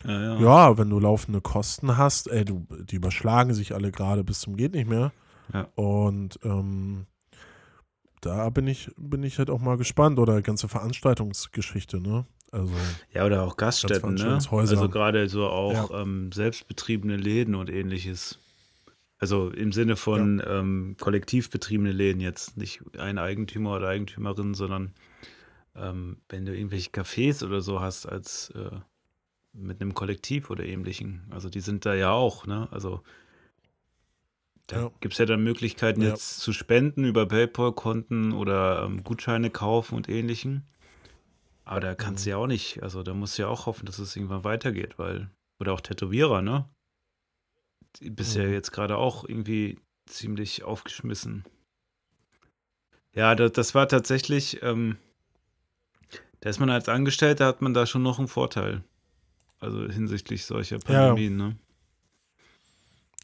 ja, ja. Ja, wenn du laufende Kosten hast, ey, du, die überschlagen sich alle gerade bis zum geht nicht mehr. Ja. Und ähm, da bin ich, bin ich halt auch mal gespannt. Oder ganze Veranstaltungsgeschichte, ne? Also, Ja, oder auch Gaststätten, ne? Also gerade so auch ähm, selbstbetriebene Läden und ähnliches. Also im Sinne von ähm, kollektiv betriebene Läden jetzt, nicht ein Eigentümer oder Eigentümerin, sondern ähm, wenn du irgendwelche Cafés oder so hast als äh, mit einem Kollektiv oder ähnlichen. Also die sind da ja auch, ne? Also da Ja. gibt es ja dann Möglichkeiten Ja. jetzt zu spenden über PayPal-Konten oder ähm, Gutscheine kaufen und ähnlichen. Aber da kannst du ja auch nicht, also da musst du ja auch hoffen, dass es irgendwann weitergeht, weil, oder auch Tätowierer, ne? Die bist ja Mhm. jetzt gerade auch irgendwie ziemlich aufgeschmissen. Ja, das, das war tatsächlich, ähm, da ist man als Angestellter, hat man da schon noch einen Vorteil. Also hinsichtlich solcher Pandemien, ne?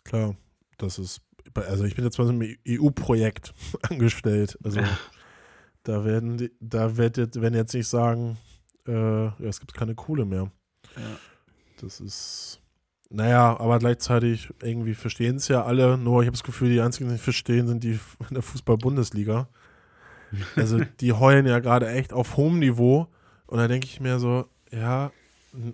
Klar, das ist, also ich bin jetzt mal so einem EU-Projekt <laughs> angestellt. Also <laughs> da werden, die, da wird jetzt, wenn jetzt nicht sagen, äh, ja, es gibt keine Kohle mehr. Ja. Das ist, naja, aber gleichzeitig irgendwie verstehen es ja alle, nur ich habe das Gefühl, die einzigen, die nicht verstehen, sind die in der Fußball-Bundesliga. <laughs> Also die heulen ja gerade echt auf hohem Niveau und da denke ich mir so, ja,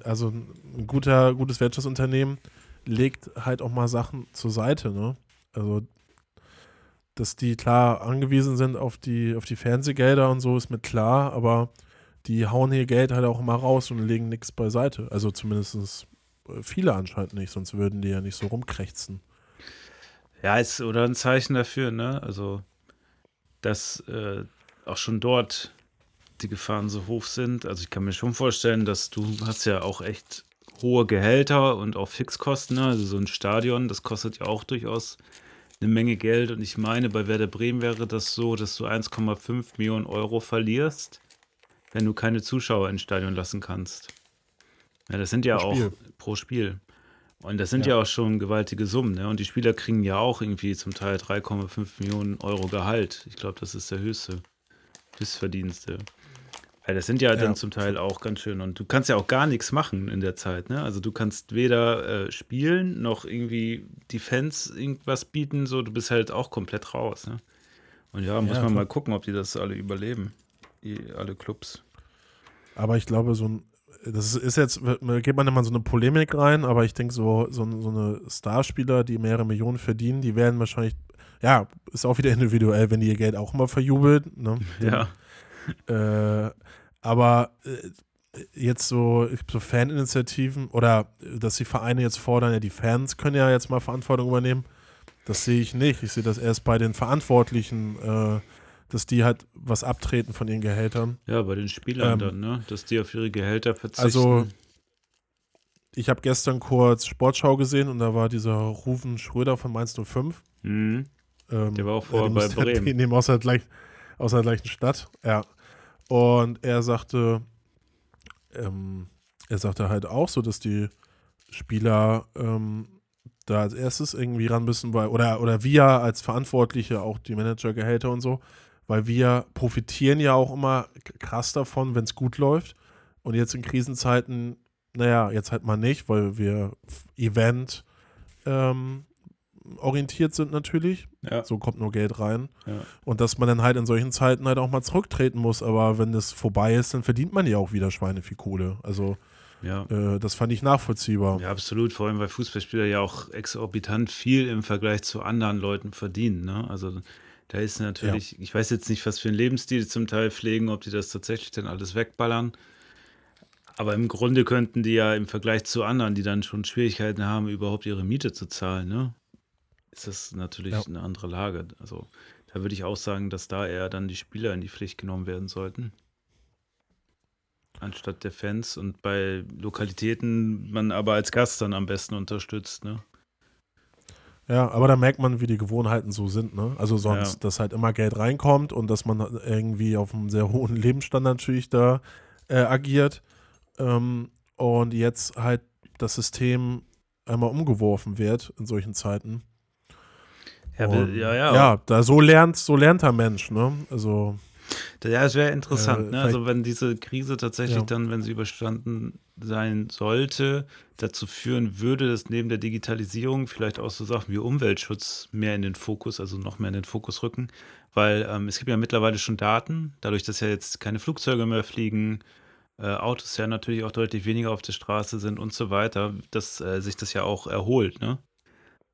also ein guter, gutes Wirtschaftsunternehmen legt halt auch mal Sachen zur Seite, ne? Also, dass die klar angewiesen sind auf die, auf die Fernsehgelder und so, ist mir klar, aber die hauen hier Geld halt auch immer raus und legen nichts beiseite. Also zumindest viele anscheinend nicht, sonst würden die ja nicht so rumkrächzen. Ja, ist oder ein Zeichen dafür, ne? Also, dass äh, auch schon dort die Gefahren so hoch sind. Also ich kann mir schon vorstellen, dass du hast ja auch echt hohe Gehälter und auch Fixkosten. Ne? Also so ein Stadion, das kostet ja auch durchaus eine Menge Geld. Und ich meine, bei Werder Bremen wäre das so, dass du 1,5 Millionen Euro verlierst, wenn du keine Zuschauer ins Stadion lassen kannst. Ja, das sind ja Pro auch Spiel. pro Spiel. Und das sind ja. Ja. auch schon gewaltige Summen. Ne? Und die Spieler kriegen ja auch irgendwie zum Teil 3,5 Millionen Euro Gehalt. Ich glaube, das ist der höchste, Höchstverdienste. Ja, das sind ja, dann Ja. zum Teil auch ganz schön. Und du kannst ja auch gar nichts machen in der Zeit. Ne? Also du kannst weder äh, spielen noch irgendwie die Fans irgendwas bieten. So, du bist halt auch komplett raus. Ne? Und ja, muss Ja, man klar. mal gucken, ob die das alle überleben. Die, alle Clubs. Aber ich glaube, so ein, das ist jetzt, geht man immer in so eine Polemik rein, aber ich denke, so, so, so eine Starspieler, die mehrere Millionen verdienen, die werden wahrscheinlich, ja, ist auch wieder individuell, wenn die ihr Geld auch immer verjubelt. Ne? Ja. Äh, aber äh, jetzt so, so Faninitiativen oder dass die Vereine jetzt fordern, ja, die Fans können ja jetzt mal Verantwortung übernehmen. Das sehe ich nicht. Ich sehe das erst bei den Verantwortlichen, äh, dass die halt was abtreten von ihren Gehältern. Ja, bei den Spielern Ähm, dann, ne? Dass die auf ihre Gehälter verzichten. Also, ich habe gestern kurz Sportschau gesehen und da war dieser Rufen Schröder von Mainz 05. Mhm. Ähm, Der war auch vorher bei <laughs> Bremen. Nehmen aus der, gleich, aus der gleichen Stadt, ja. Und er sagte, ähm, er sagte halt auch so, dass die Spieler ähm, da als erstes irgendwie ran müssen, weil, oder, oder wir als Verantwortliche, auch die Managergehälter und so, weil wir profitieren ja auch immer krass davon, wenn es gut läuft. Und jetzt in Krisenzeiten, naja, jetzt halt mal nicht, weil wir Event ähm, orientiert sind natürlich. Ja. So kommt nur Geld rein. Ja. Und dass man dann halt in solchen Zeiten halt auch mal zurücktreten muss. Aber wenn das vorbei ist, dann verdient man ja auch wieder Schweine viel Kohle. Also Ja. äh, das fand ich nachvollziehbar. Ja, absolut. Vor allem, weil Fußballspieler ja auch exorbitant viel im Vergleich zu anderen Leuten verdienen. Ne? Also da ist natürlich, ich weiß jetzt nicht, was für einen Lebensstil die zum Teil pflegen, ob die das tatsächlich dann alles wegballern. Aber im Grunde könnten die ja im Vergleich zu anderen, die dann schon Schwierigkeiten haben, überhaupt ihre Miete zu zahlen, ne? Ist das natürlich Ja. eine andere Lage. Also da würde ich auch sagen, dass da eher dann die Spieler in die Pflicht genommen werden sollten. anstatt der Fans und bei Lokalitäten man aber als Gast dann am besten unterstützt, ne? Ja, aber da merkt man, wie die Gewohnheiten so sind, ne? Also sonst, Ja. dass halt immer Geld reinkommt und dass man irgendwie auf einem sehr hohen Lebensstandard natürlich da äh, agiert. Ähm, und jetzt halt das System einmal umgeworfen wird in solchen Zeiten. Ja, und, ja, ja. ja, da so lernt, so lernt der Mensch, ne? Also, Ja, es wäre interessant, Äh, ne? Also wenn diese Krise tatsächlich Ja. dann, wenn sie überstanden sein sollte, dazu führen würde, dass neben der Digitalisierung vielleicht auch so Sachen wie Umweltschutz mehr in den Fokus, also noch mehr in den Fokus rücken, weil ähm, es gibt ja mittlerweile schon Daten, dadurch, dass ja jetzt keine Flugzeuge mehr fliegen, äh, Autos ja natürlich auch deutlich weniger auf der Straße sind und so weiter, dass äh, sich das ja auch erholt, ne?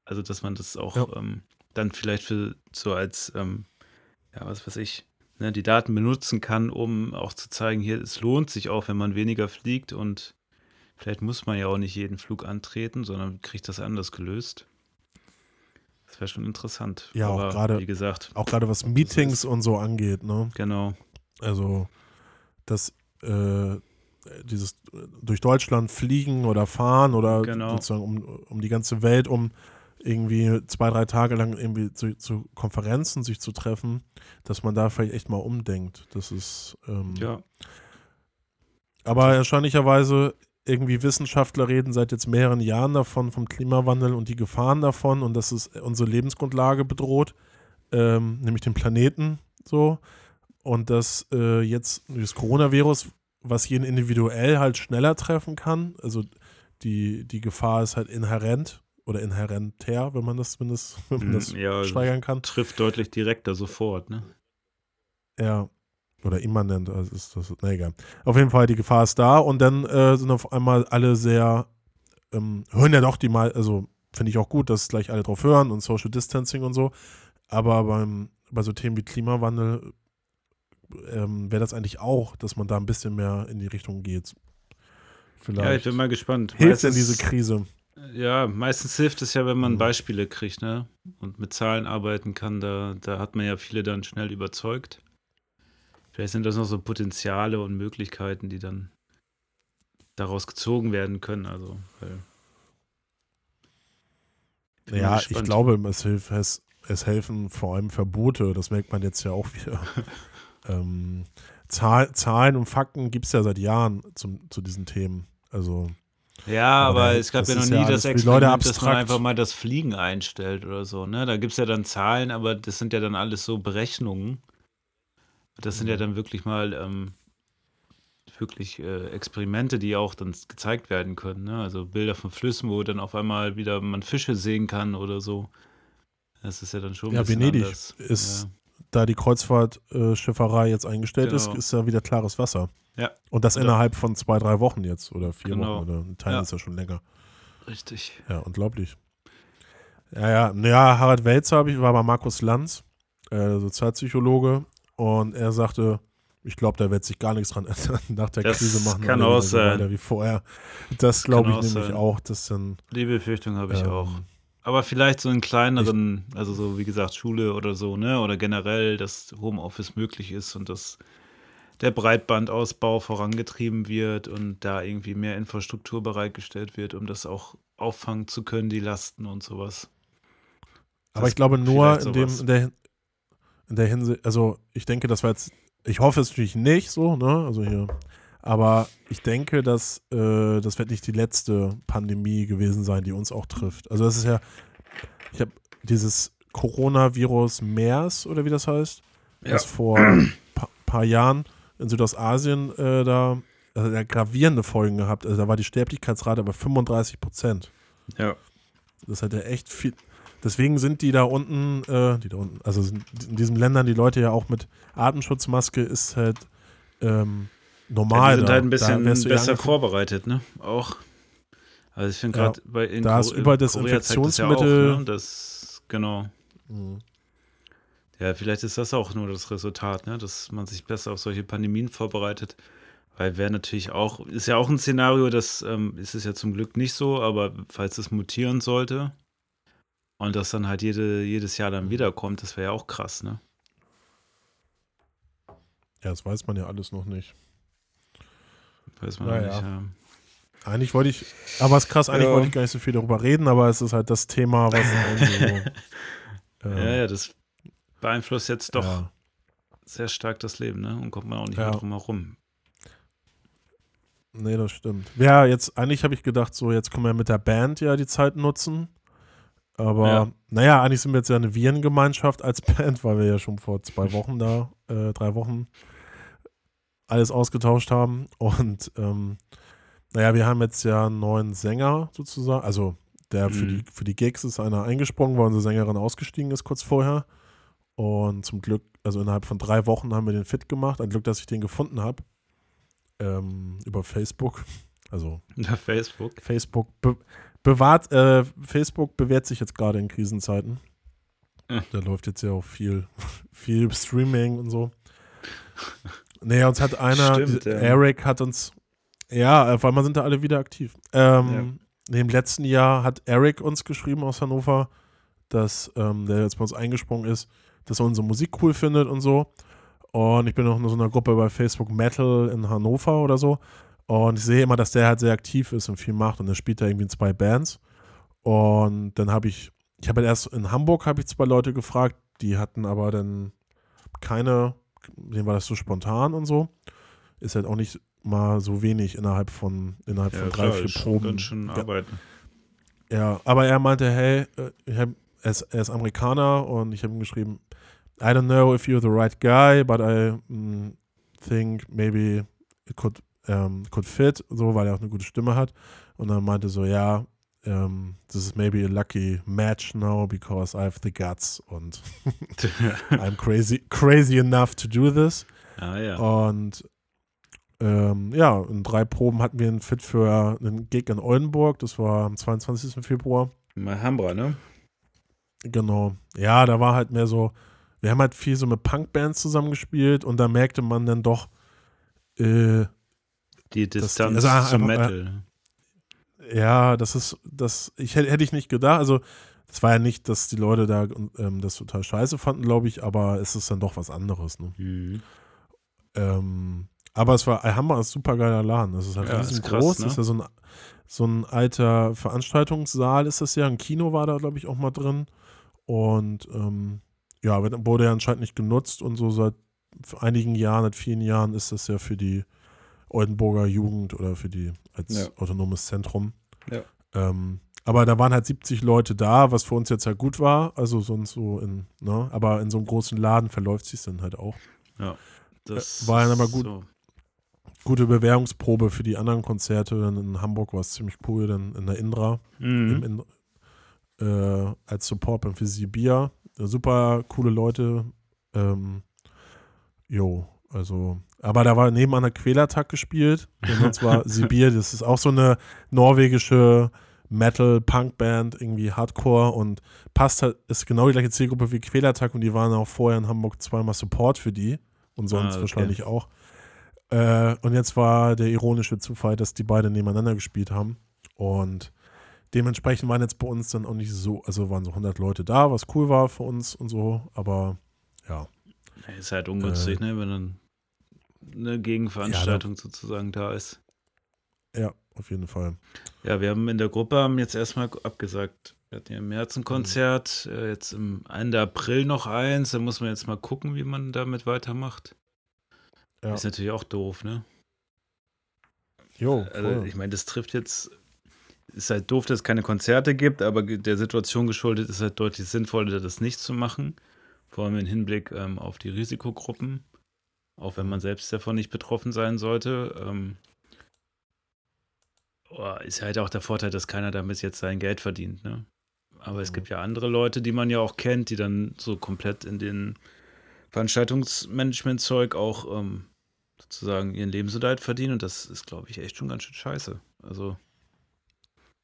Also dass man das auch Ja. ähm, dann vielleicht für so als, ähm, ja, was weiß ich, ne, die Daten benutzen kann, um auch zu zeigen, hier, es lohnt sich auch, wenn man weniger fliegt und vielleicht muss man ja auch nicht jeden Flug antreten, sondern kriegt das anders gelöst. Das wäre schon interessant. Ja, auch Aber gerade- wie gesagt, auch gerade was Meetings und so angeht, ne? genau. Also, das, äh, dieses durch Deutschland fliegen oder fahren oder Genau. sozusagen um, um die ganze Welt, um irgendwie zwei, drei Tage lang irgendwie zu, zu Konferenzen sich zu treffen, dass man da vielleicht echt mal umdenkt. Das ist, ähm, Ja, aber erstaunlicherweise irgendwie Wissenschaftler reden seit jetzt mehreren Jahren davon, vom Klimawandel und die Gefahren davon und dass es unsere Lebensgrundlage bedroht, ähm, nämlich den Planeten so. Und dass äh, jetzt das Coronavirus, was jeden individuell halt schneller treffen kann, also die, die Gefahr ist halt inhärent oder inhärenter, wenn man das zumindest <laughs> wenn man das ja, steigern kann. trifft deutlich direkter sofort, ne? Ja. Oder immanent, also ist das, na egal. Auf jeden Fall, die Gefahr ist da und dann äh, sind auf einmal alle sehr, ähm, hören ja doch die mal, also finde ich auch gut, dass gleich alle drauf hören und Social Distancing und so, aber beim, bei so Themen wie Klimawandel ähm, wäre das eigentlich auch, dass man da ein bisschen mehr in die Richtung geht. Vielleicht. Ja, ich bin mal gespannt. Hilft denn diese Krise? Ja, meistens hilft es ja, wenn man Mhm. Beispiele kriegt, ne? Und mit Zahlen arbeiten kann, da, da hat man ja viele dann schnell überzeugt. Vielleicht sind das noch so Potenziale und Möglichkeiten, die dann daraus gezogen werden können. Also, Ja, ich glaube, es, hilft, es, es helfen vor allem Verbote, das merkt man jetzt ja auch wieder. <laughs> ähm, Zahl, Zahlen und Fakten gibt es ja seit Jahren zum, zu diesen Themen. Also, Ja, Aber aber es gab ja noch nie ja das Experiment, dass man einfach mal das Fliegen einstellt oder so. Ne? Da gibt es ja dann Zahlen, aber das sind ja dann alles so Berechnungen. Das sind ja Mhm. dann wirklich mal ähm, wirklich äh, Experimente, die auch dann gezeigt werden können. Ne? Also Bilder von Flüssen, wo dann auf einmal wieder man Fische sehen kann oder so. Das ist ja dann schon ein Ja, Venedig anders. ist- da die Kreuzfahrtschifferei jetzt eingestellt Genau. ist, ist ja wieder klares Wasser. Ja. Und das Oder- innerhalb von zwei, drei Wochen jetzt oder vier Genau. Wochen oder ein Teil Ja. ist ja schon länger. Richtig. Ja, unglaublich. Ja, ja, naja, Harald Welzer habe ich, war bei Markus Lanz, äh, Sozialpsychologe, und er sagte, ich glaube, da wird sich gar nichts dran <laughs> ändern. Nach der Das Krise machen kann auch sein. weiter wie vorher. Das glaube ich nämlich sein. auch. Das dann, Die Befürchtung habe ich ähm, auch. Aber vielleicht so in kleineren, also so wie gesagt, Schule oder so, ne? Oder generell, dass Homeoffice möglich ist und dass der Breitbandausbau vorangetrieben wird und da irgendwie mehr Infrastruktur bereitgestellt wird, um das auch auffangen zu können, die Lasten und sowas. Aber Das ich glaube nur in dem, in der, in der Hinsicht, also ich denke, das war jetzt, ich hoffe es natürlich nicht so, ne, also hier, aber ich denke, dass äh, das wird nicht die letzte Pandemie gewesen sein, die uns auch trifft. Also das ist ja, ich habe dieses Coronavirus MERS oder wie das heißt, Ja. das vor ein pa paar Jahren in Südostasien äh, da, also der gravierende Folgen gehabt. Also da war die Sterblichkeitsrate bei 35 Prozent. Ja. Das hat ja echt viel. Deswegen sind die da unten, äh, die da unten, also sind in diesen Ländern die Leute ja auch mit Atemschutzmaske ist halt ähm, normal. ja die sind halt ein bisschen ja besser vorbereitet, ne? Auch. Also ich finde Ja. gerade bei in Da ist Ko- überall das Korea zeigt das ja auch, Infektionsmittel- ne? Das, genau. Mhm. Ja, vielleicht ist das auch nur das Resultat, ne? dass man sich besser auf solche Pandemien vorbereitet. Weil wäre natürlich auch, ist ja auch ein Szenario, das ähm, ist es ja zum Glück nicht so, aber falls es mutieren sollte und das dann halt jede, jedes Jahr dann wiederkommt, das wäre ja auch krass, ne? Ja, das weiß man ja alles noch nicht. Weiß man Naja. nicht. Ja. Eigentlich wollte ich, aber es ist krass, eigentlich Ja. wollte ich gar nicht so viel darüber reden, aber es ist halt das Thema, was <laughs> so. ja, ja, das beeinflusst jetzt doch Ja. sehr stark das Leben, ne? Und kommt man auch nicht Ja. mehr drum herum. Nee, das stimmt. Ja, jetzt, eigentlich habe ich gedacht, so, jetzt können wir mit der Band ja die Zeit nutzen. Aber, Ja. naja, eigentlich sind wir jetzt ja eine Virengemeinschaft als <laughs> Band, weil wir ja schon vor zwei Wochen da, äh, drei Wochen alles ausgetauscht haben. Und, ähm, naja, wir haben jetzt ja einen neuen Sänger sozusagen. Also, der für, Mhm. die, für die Gigs ist einer eingesprungen, weil unsere Sängerin ausgestiegen ist kurz vorher. Und zum Glück, also innerhalb von drei Wochen haben wir den fit gemacht. Ein Glück, dass ich den gefunden habe. Ähm, über Facebook. Also Ja, Facebook. Facebook be bewahrt, äh, Facebook bewährt sich jetzt gerade in Krisenzeiten. Ja. Da läuft jetzt ja auch viel, <laughs> viel Streaming und so. <laughs> Nee, uns hat einer, Stimmt, ja. Eric hat uns, ja, auf einmal sind da alle wieder aktiv. Ähm, Im letzten Jahr hat Eric uns geschrieben aus Hannover, dass ähm, der jetzt bei uns eingesprungen ist, dass er unsere Musik cool findet und so. Und ich bin auch in so einer Gruppe bei Facebook Metal in Hannover oder so. Und ich sehe immer, dass der halt sehr aktiv ist und viel macht. Und er spielt da irgendwie in zwei Bands. Und dann habe ich, ich habe halt erst in Hamburg habe ich zwei Leute gefragt, die hatten aber dann keine, denen war das so spontan und so. Ist halt auch nicht mal so wenig innerhalb von, innerhalb von drei, vier ist Proben. Ganz schön Ja. arbeiten. Ja, aber er meinte, hey, äh, ich hab, er, ist, er ist Amerikaner und ich habe ihm geschrieben, I don't know if you're the right guy, but I mm, think maybe it could, ähm, could fit, so, weil er auch eine gute Stimme hat. Und dann meinte so, ja, ähm, this is maybe a lucky match now because I have the guts und <laughs> I'm crazy, crazy enough to do this. ah ja. Und ähm, ja, in drei Proben hatten wir einen Fit für einen Gig in Oldenburg. Das war am 22. Februar. Mal Hambra, ne? Genau. Ja, da war halt mehr so, wir haben halt viel so mit Punkbands zusammengespielt und da merkte man dann doch, äh, Die die- Distanz also einfach- zum äh, Metal. Ja, das ist, das, ich hätte, ich nicht gedacht, also es war ja nicht, dass die Leute da ähm, das total scheiße fanden, glaube ich, aber es ist dann doch was anderes, ne? Mhm. Ähm, aber es war, Alhambra ist ein super geiler Laden. Das ist halt Ja, riesengroß. ne? Das ist ja so ein, so ein alter Veranstaltungssaal ist das ja. Ein Kino war da, glaube ich, auch mal drin. Und ähm, ja, wurde ja anscheinend nicht genutzt und so seit einigen Jahren, seit vielen Jahren ist das ja für die Oldenburger Jugend oder für die als Ja. autonomes Zentrum. Ja. Ähm, aber da waren halt 70 Leute da, was für uns jetzt halt gut war. Also sonst so in, ne? Aber in so einem großen Laden verläuft sich dann halt auch. Das war dann aber gut. So. gute Bewährungsprobe für die anderen Konzerte. Dann in Hamburg war es ziemlich cool, dann in der Indra Mhm. In, äh, als Support beim Physibia. Super coole Leute. Ähm, jo, also, aber da war nebenan der Quälertag gespielt. Und sonst war <laughs> Sibir, das ist auch so eine norwegische Metal-Punk-Band, irgendwie Hardcore und passt halt, ist genau die gleiche Zielgruppe wie Quälertag und die waren auch vorher in Hamburg zweimal Support für die und sonst Ah, okay. wahrscheinlich auch. Äh, und jetzt war der ironische Zufall, dass die beide nebeneinander gespielt haben und dementsprechend waren jetzt bei uns dann auch nicht so, also waren so 100 Leute da, was cool war für uns und so, aber ja. Ja, Ist halt ungünstig, Äh, ne? Wenn dann eine Gegenveranstaltung sozusagen da ist. Ja, auf jeden Fall. Ja, wir haben in der Gruppe haben jetzt erstmal abgesagt. Wir hatten ja im März ein Mhm. Konzert, äh, jetzt im Ende April noch eins. Da muss man jetzt mal gucken, wie man damit weitermacht. Ja. Ist natürlich auch doof, ne? Jo, Also, voll. ich meine, das trifft jetzt. Ist halt doof, dass es keine Konzerte gibt, aber der Situation geschuldet ist halt deutlich sinnvoller, das nicht zu machen. Vor allem im Hinblick ähm, auf die Risikogruppen. Auch wenn man selbst davon nicht betroffen sein sollte. Ähm, ist halt auch der Vorteil, dass keiner damit jetzt sein Geld verdient. Ne? Aber es Mhm. gibt ja andere Leute, die man ja auch kennt, die dann so komplett in den Veranstaltungsmanagement-Zeug auch ähm, sozusagen ihren Lebensunterhalt verdienen. Und das ist, glaube ich, echt schon ganz schön scheiße. Also,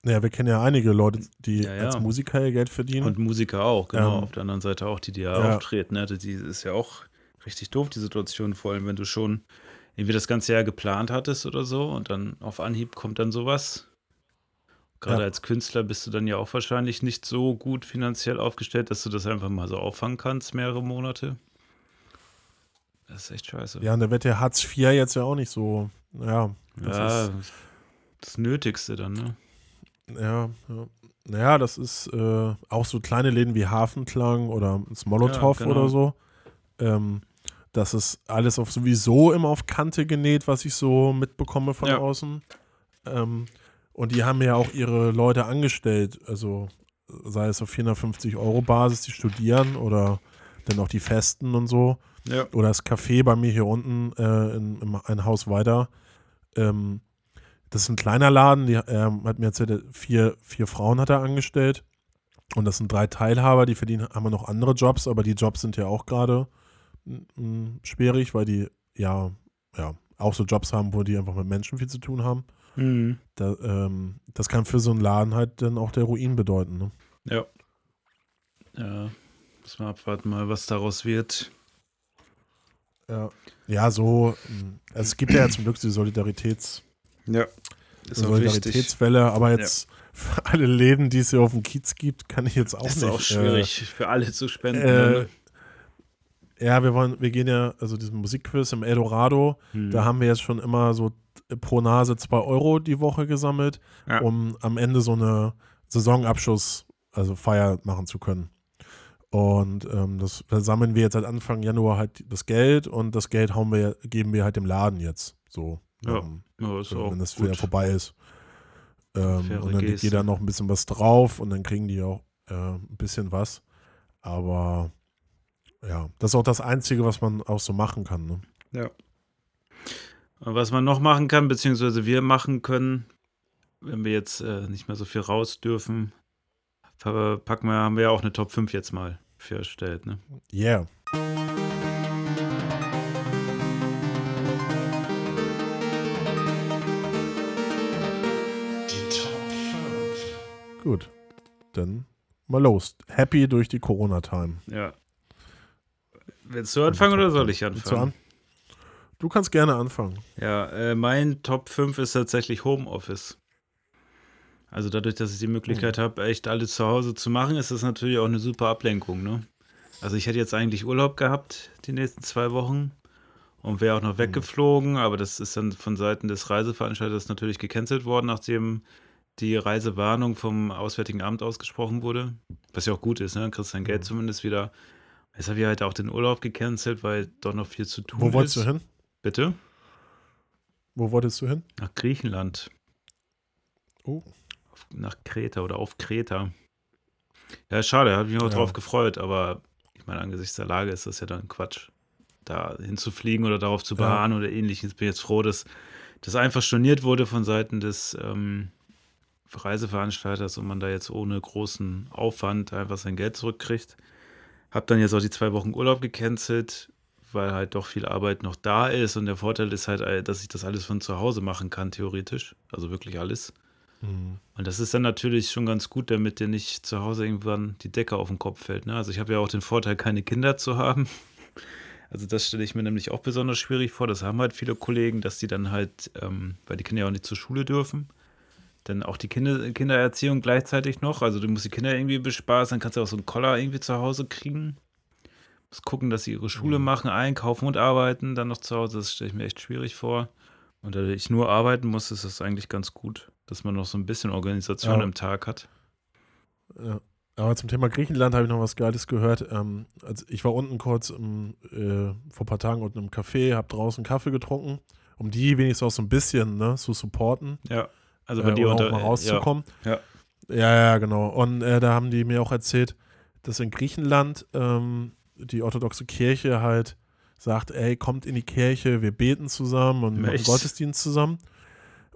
Ja, wir kennen ja einige Leute, die Ja, ja. als Musiker ihr Geld verdienen. und Musiker auch, genau. Ähm, Auf der anderen Seite auch, die, die ja, ja. auftreten. Ne? Die ist ja auch richtig doof, die Situation. Vor allem, wenn du schon irgendwie das ganze Jahr geplant hattest oder so und dann auf Anhieb kommt dann sowas. Gerade Ja. als Künstler bist du dann ja auch wahrscheinlich nicht so gut finanziell aufgestellt, dass du das einfach mal so auffangen kannst, mehrere Monate. Das ist echt scheiße. ja, und da wird der Hartz IV jetzt ja auch nicht so Ja, das ja, ist, das Nötigste dann, ne? ja, ja. Naja, das ist äh, auch so kleine Läden wie Hafenklang oder Smolotov Ja, genau. oder so. Ähm, das ist alles auf sowieso immer auf Kante genäht, was ich so mitbekomme von Ja. außen. Ähm, und die haben ja auch ihre Leute angestellt, also sei es auf 450 Euro Basis, die studieren oder dann auch die Festen und so. Ja. Oder das Café bei mir hier unten äh, in, im, ein Haus weiter. Ähm, das ist ein kleiner Laden, die ähm, hat mir erzählt, vier, vier Frauen hat er angestellt. Und das sind drei Teilhaber, die verdienen, haben noch andere Jobs, aber die Jobs sind ja auch gerade schwierig, weil die ja, ja auch so Jobs haben, wo die einfach mit Menschen viel zu tun haben. Mhm. Da, ähm, das kann für so einen Laden halt dann auch der Ruin bedeuten. Ne? Ja. Ja. Muss man abwarten mal, was daraus wird. Ja. ja, so, mm, also es gibt ja zum Glück die Solidaritäts- Ja. Ist auch wichtig. Solidaritätswelle, aber jetzt für alle Läden, die es hier auf dem Kiez gibt, kann ich jetzt auch Ist nicht. auch schwierig für alle zu spenden. Äh, ne? äh, ja, wir wollen, wir gehen ja, also diesen Musikquiz im Eldorado, Hm. da haben wir jetzt schon immer so pro Nase zwei Euro die Woche gesammelt, Ja. um am Ende so eine Saisonabschluss, also Feier machen zu können. Und ähm, das, da sammeln wir jetzt seit Anfang Januar halt das Geld und das Geld hauen wir, geben wir halt dem Laden jetzt. So. Ja, ähm, ja, ist auch wenn das gut. wieder vorbei ist. Ähm, und dann Geste. jeder noch ein bisschen was drauf und dann kriegen die auch äh, ein bisschen was. Aber ja, das ist auch das Einzige, was man auch so machen kann. Ne? Ja. Und Was man noch machen kann, beziehungsweise wir machen können, wenn wir jetzt äh, nicht mehr so viel raus dürfen, packen wir, haben wir ja auch eine Top 5 jetzt mal für erstellt. Ne? Yeah. Die Top 5. Gut. Dann mal los. Happy durch die Corona-Time. Ja. Willst du anfangen oder soll ich du anfangen? an? Du kannst gerne anfangen. Ja, äh, mein Top 5 ist tatsächlich Homeoffice. Also dadurch, dass ich die Möglichkeit habe, echt alles zu Hause zu machen, ist das natürlich auch eine super Ablenkung, ne? Also ich hätte jetzt eigentlich Urlaub gehabt die nächsten zwei Wochen und wäre auch noch weggeflogen, aber das ist dann von Seiten des Reiseveranstalters natürlich gecancelt worden, nachdem die Reisewarnung vom Auswärtigen Amt ausgesprochen wurde. Was ja auch gut ist, ne? Dann kriegst dein Geld zumindest wieder. Jetzt habe ich halt auch den Urlaub gecancelt, weil doch noch viel zu tun Wo ist. wolltest du hin? Bitte? Wo wolltest du hin? Nach Griechenland. Oh. Auf, nach Kreta oder auf Kreta. Ja, schade, habe ich mich auch Ja. drauf gefreut, aber ich meine, angesichts der Lage ist das ja dann Quatsch, da hinzufliegen oder darauf zu Ja. beharren oder ähnliches. Bin jetzt froh, dass das einfach storniert wurde von Seiten des ähm, Reiseveranstalters und man da jetzt ohne großen Aufwand einfach sein Geld zurückkriegt. Hab dann jetzt auch die zwei Wochen Urlaub gecancelt, weil halt doch viel Arbeit noch da ist und der Vorteil ist halt, äh, dass ich das alles von zu Hause machen kann, theoretisch. Also wirklich alles. Hm. Und das ist dann natürlich schon ganz gut, damit dir nicht zu Hause irgendwann die Decke auf den Kopf fällt. Ne? Also ich habe ja auch den Vorteil, keine Kinder zu haben. <laughs> Also das stelle ich mir nämlich auch besonders schwierig vor. Das haben halt viele Kollegen, dass die dann halt, ähm, weil die Kinder ja auch nicht zur Schule dürfen, dann auch die Kinder, Kindererziehung gleichzeitig noch. Also du musst die Kinder irgendwie bespaßen, dann kannst du auch so einen Koller irgendwie zu Hause kriegen. Musst gucken, dass sie ihre Schule machen, einkaufen und arbeiten, dann noch zu Hause. Das stelle ich mir echt schwierig vor. Und da ich nur arbeiten muss, ist das eigentlich ganz gut, dass man noch so ein bisschen Organisation Ja. im Tag hat. Ja. Aber zum Thema Griechenland habe ich noch was Geiles gehört. Ähm, also ich war unten kurz im, äh, vor ein paar Tagen unten im Café, habe draußen Kaffee getrunken, um die wenigstens auch so ein bisschen ne, zu supporten. Ja. Also bei äh, dir oder unter, auch mal rauszukommen. Ja. Ja, ja, genau. Und äh, da haben die mir auch erzählt, dass in Griechenland ähm, die orthodoxe Kirche halt sagt, ey, kommt in die Kirche, wir beten zusammen und machen Echt? Gottesdienst zusammen.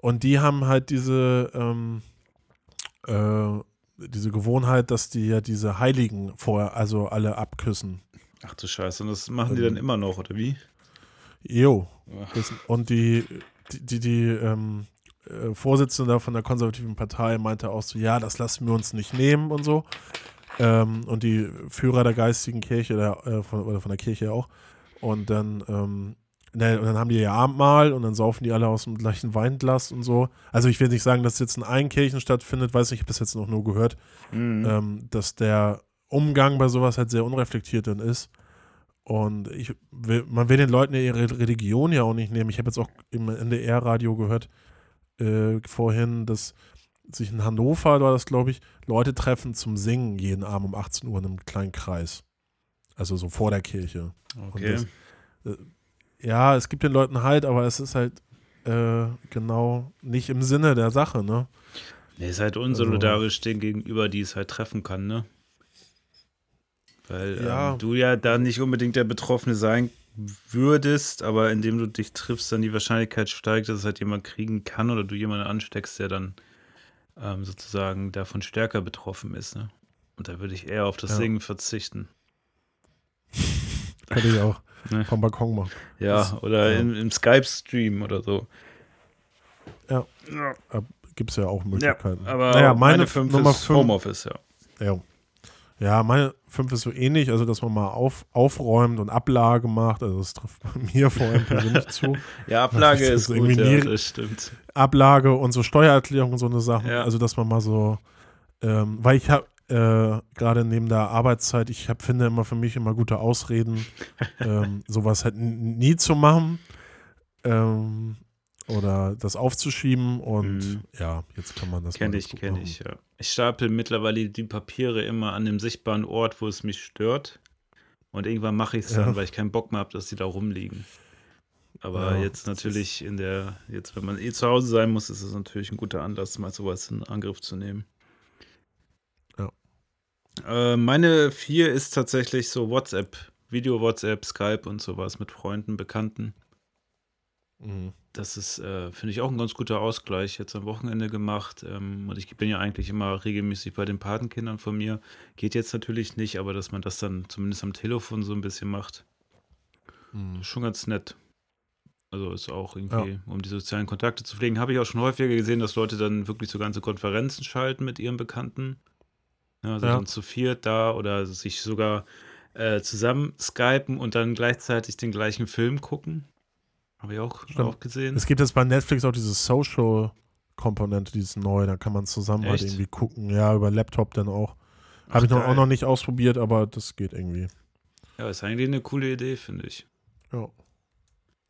Und die haben halt diese, ähm, äh, diese Gewohnheit, dass die ja diese Heiligen vorher, also alle abküssen. Ach du Scheiße, und das machen die dann immer noch, oder wie? Jo. Das, und die, die, die, die ähm, äh, Vorsitzende von der konservativen Partei meinte auch so, ja, das lassen wir uns nicht nehmen und so. Ähm, und die Führer der geistigen Kirche, der, äh, von, oder von der Kirche auch. Und dann, ähm, ne, und dann haben die ihr Abendmahl und dann saufen die alle aus dem gleichen Weinglas und so. Also ich will nicht sagen, dass jetzt in allen Kirchen stattfindet, weiß nicht, ich habe das jetzt noch nur gehört, Mhm. ähm, dass der Umgang bei sowas halt sehr unreflektiert dann ist. Und ich will, man will den Leuten ja ihre Religion ja auch nicht nehmen. Ich habe jetzt auch im NDR-Radio gehört äh, vorhin, dass sich in Hannover war das, glaube ich, Leute treffen zum Singen jeden Abend um 18 Uhr in einem kleinen Kreis. Also so vor der Kirche. Okay. Das, äh, ja, es gibt den Leuten halt, aber es ist halt äh, genau nicht im Sinne der Sache, ne? Nee, ist halt unsolidarisch denen gegenüber, die es halt treffen kann, ne? Weil Ja. ähm, du ja da nicht unbedingt der Betroffene sein würdest, aber indem du dich triffst, dann die Wahrscheinlichkeit steigt, dass es halt jemand kriegen kann oder du jemanden ansteckst, der dann ähm, sozusagen davon stärker betroffen ist, ne? Und da würde ich eher auf das Ja. Singen verzichten. <laughs> Könnte ich auch <laughs> Ne. vom Balkon machen. Ja, Das- oder ja. Im, im Skype-Stream oder so. Ja. Ja, Gibt es ja auch ja Möglichkeiten. aber naja, meine, meine 5 Nummer ist 5 Homeoffice, ja. Ja. Ja, meine 5 ist so ähnlich, also dass man mal auf, aufräumt und Ablage macht. Also das trifft bei <laughs> mir vor allem persönlich <laughs> zu. Ja, Ablage Das ist gut, ja, das stimmt. Ablage und so Steuererklärung und so eine Sachen. Ja. Also dass man mal so, ähm, weil ich habe äh, gerade neben der Arbeitszeit, ich hab, finde immer für mich immer gute Ausreden, <laughs> ähm, sowas halt nie zu machen ähm, oder das aufzuschieben und Mhm. ja, jetzt kann man das Kenn mal ich, ganz gut kenn machen. ich, ja. Ich stapel mittlerweile die Papiere immer an dem sichtbaren Ort, wo es mich stört. Und irgendwann mache ich es Ja. dann, weil ich keinen Bock mehr habe, dass die da rumliegen. Aber Ja, jetzt natürlich in der, jetzt wenn man eh zu Hause sein muss, ist es natürlich ein guter Anlass, mal sowas in Angriff zu nehmen. Ja. Äh, meine vier ist tatsächlich so WhatsApp, Video-WhatsApp, Skype und sowas mit Freunden, Bekannten. Mhm. Das ist, äh, finde ich, auch ein ganz guter Ausgleich. Jetzt am Wochenende gemacht. Ähm, und ich bin ja eigentlich immer regelmäßig bei den Patenkindern von mir. Geht jetzt natürlich nicht, aber dass man das dann zumindest am Telefon so ein bisschen macht, Mhm. ist schon ganz nett. Also ist auch irgendwie, um die sozialen Kontakte zu pflegen, habe ich auch schon häufiger gesehen, dass Leute dann wirklich so ganze Konferenzen schalten mit ihren Bekannten. Ja, also Ja. dann zu viert da oder sich sogar äh, zusammen skypen und dann gleichzeitig den gleichen Film gucken. Habe ich auch, Stimmt. auch gesehen. Es gibt jetzt bei Netflix auch diese Social-Komponente, dieses neue, da kann man zusammen halt Echt? irgendwie gucken. Ja, über Laptop dann auch. Habe ich noch, geil. auch noch nicht ausprobiert, aber das geht irgendwie. Ja, ist eigentlich eine coole Idee, finde ich. Ja.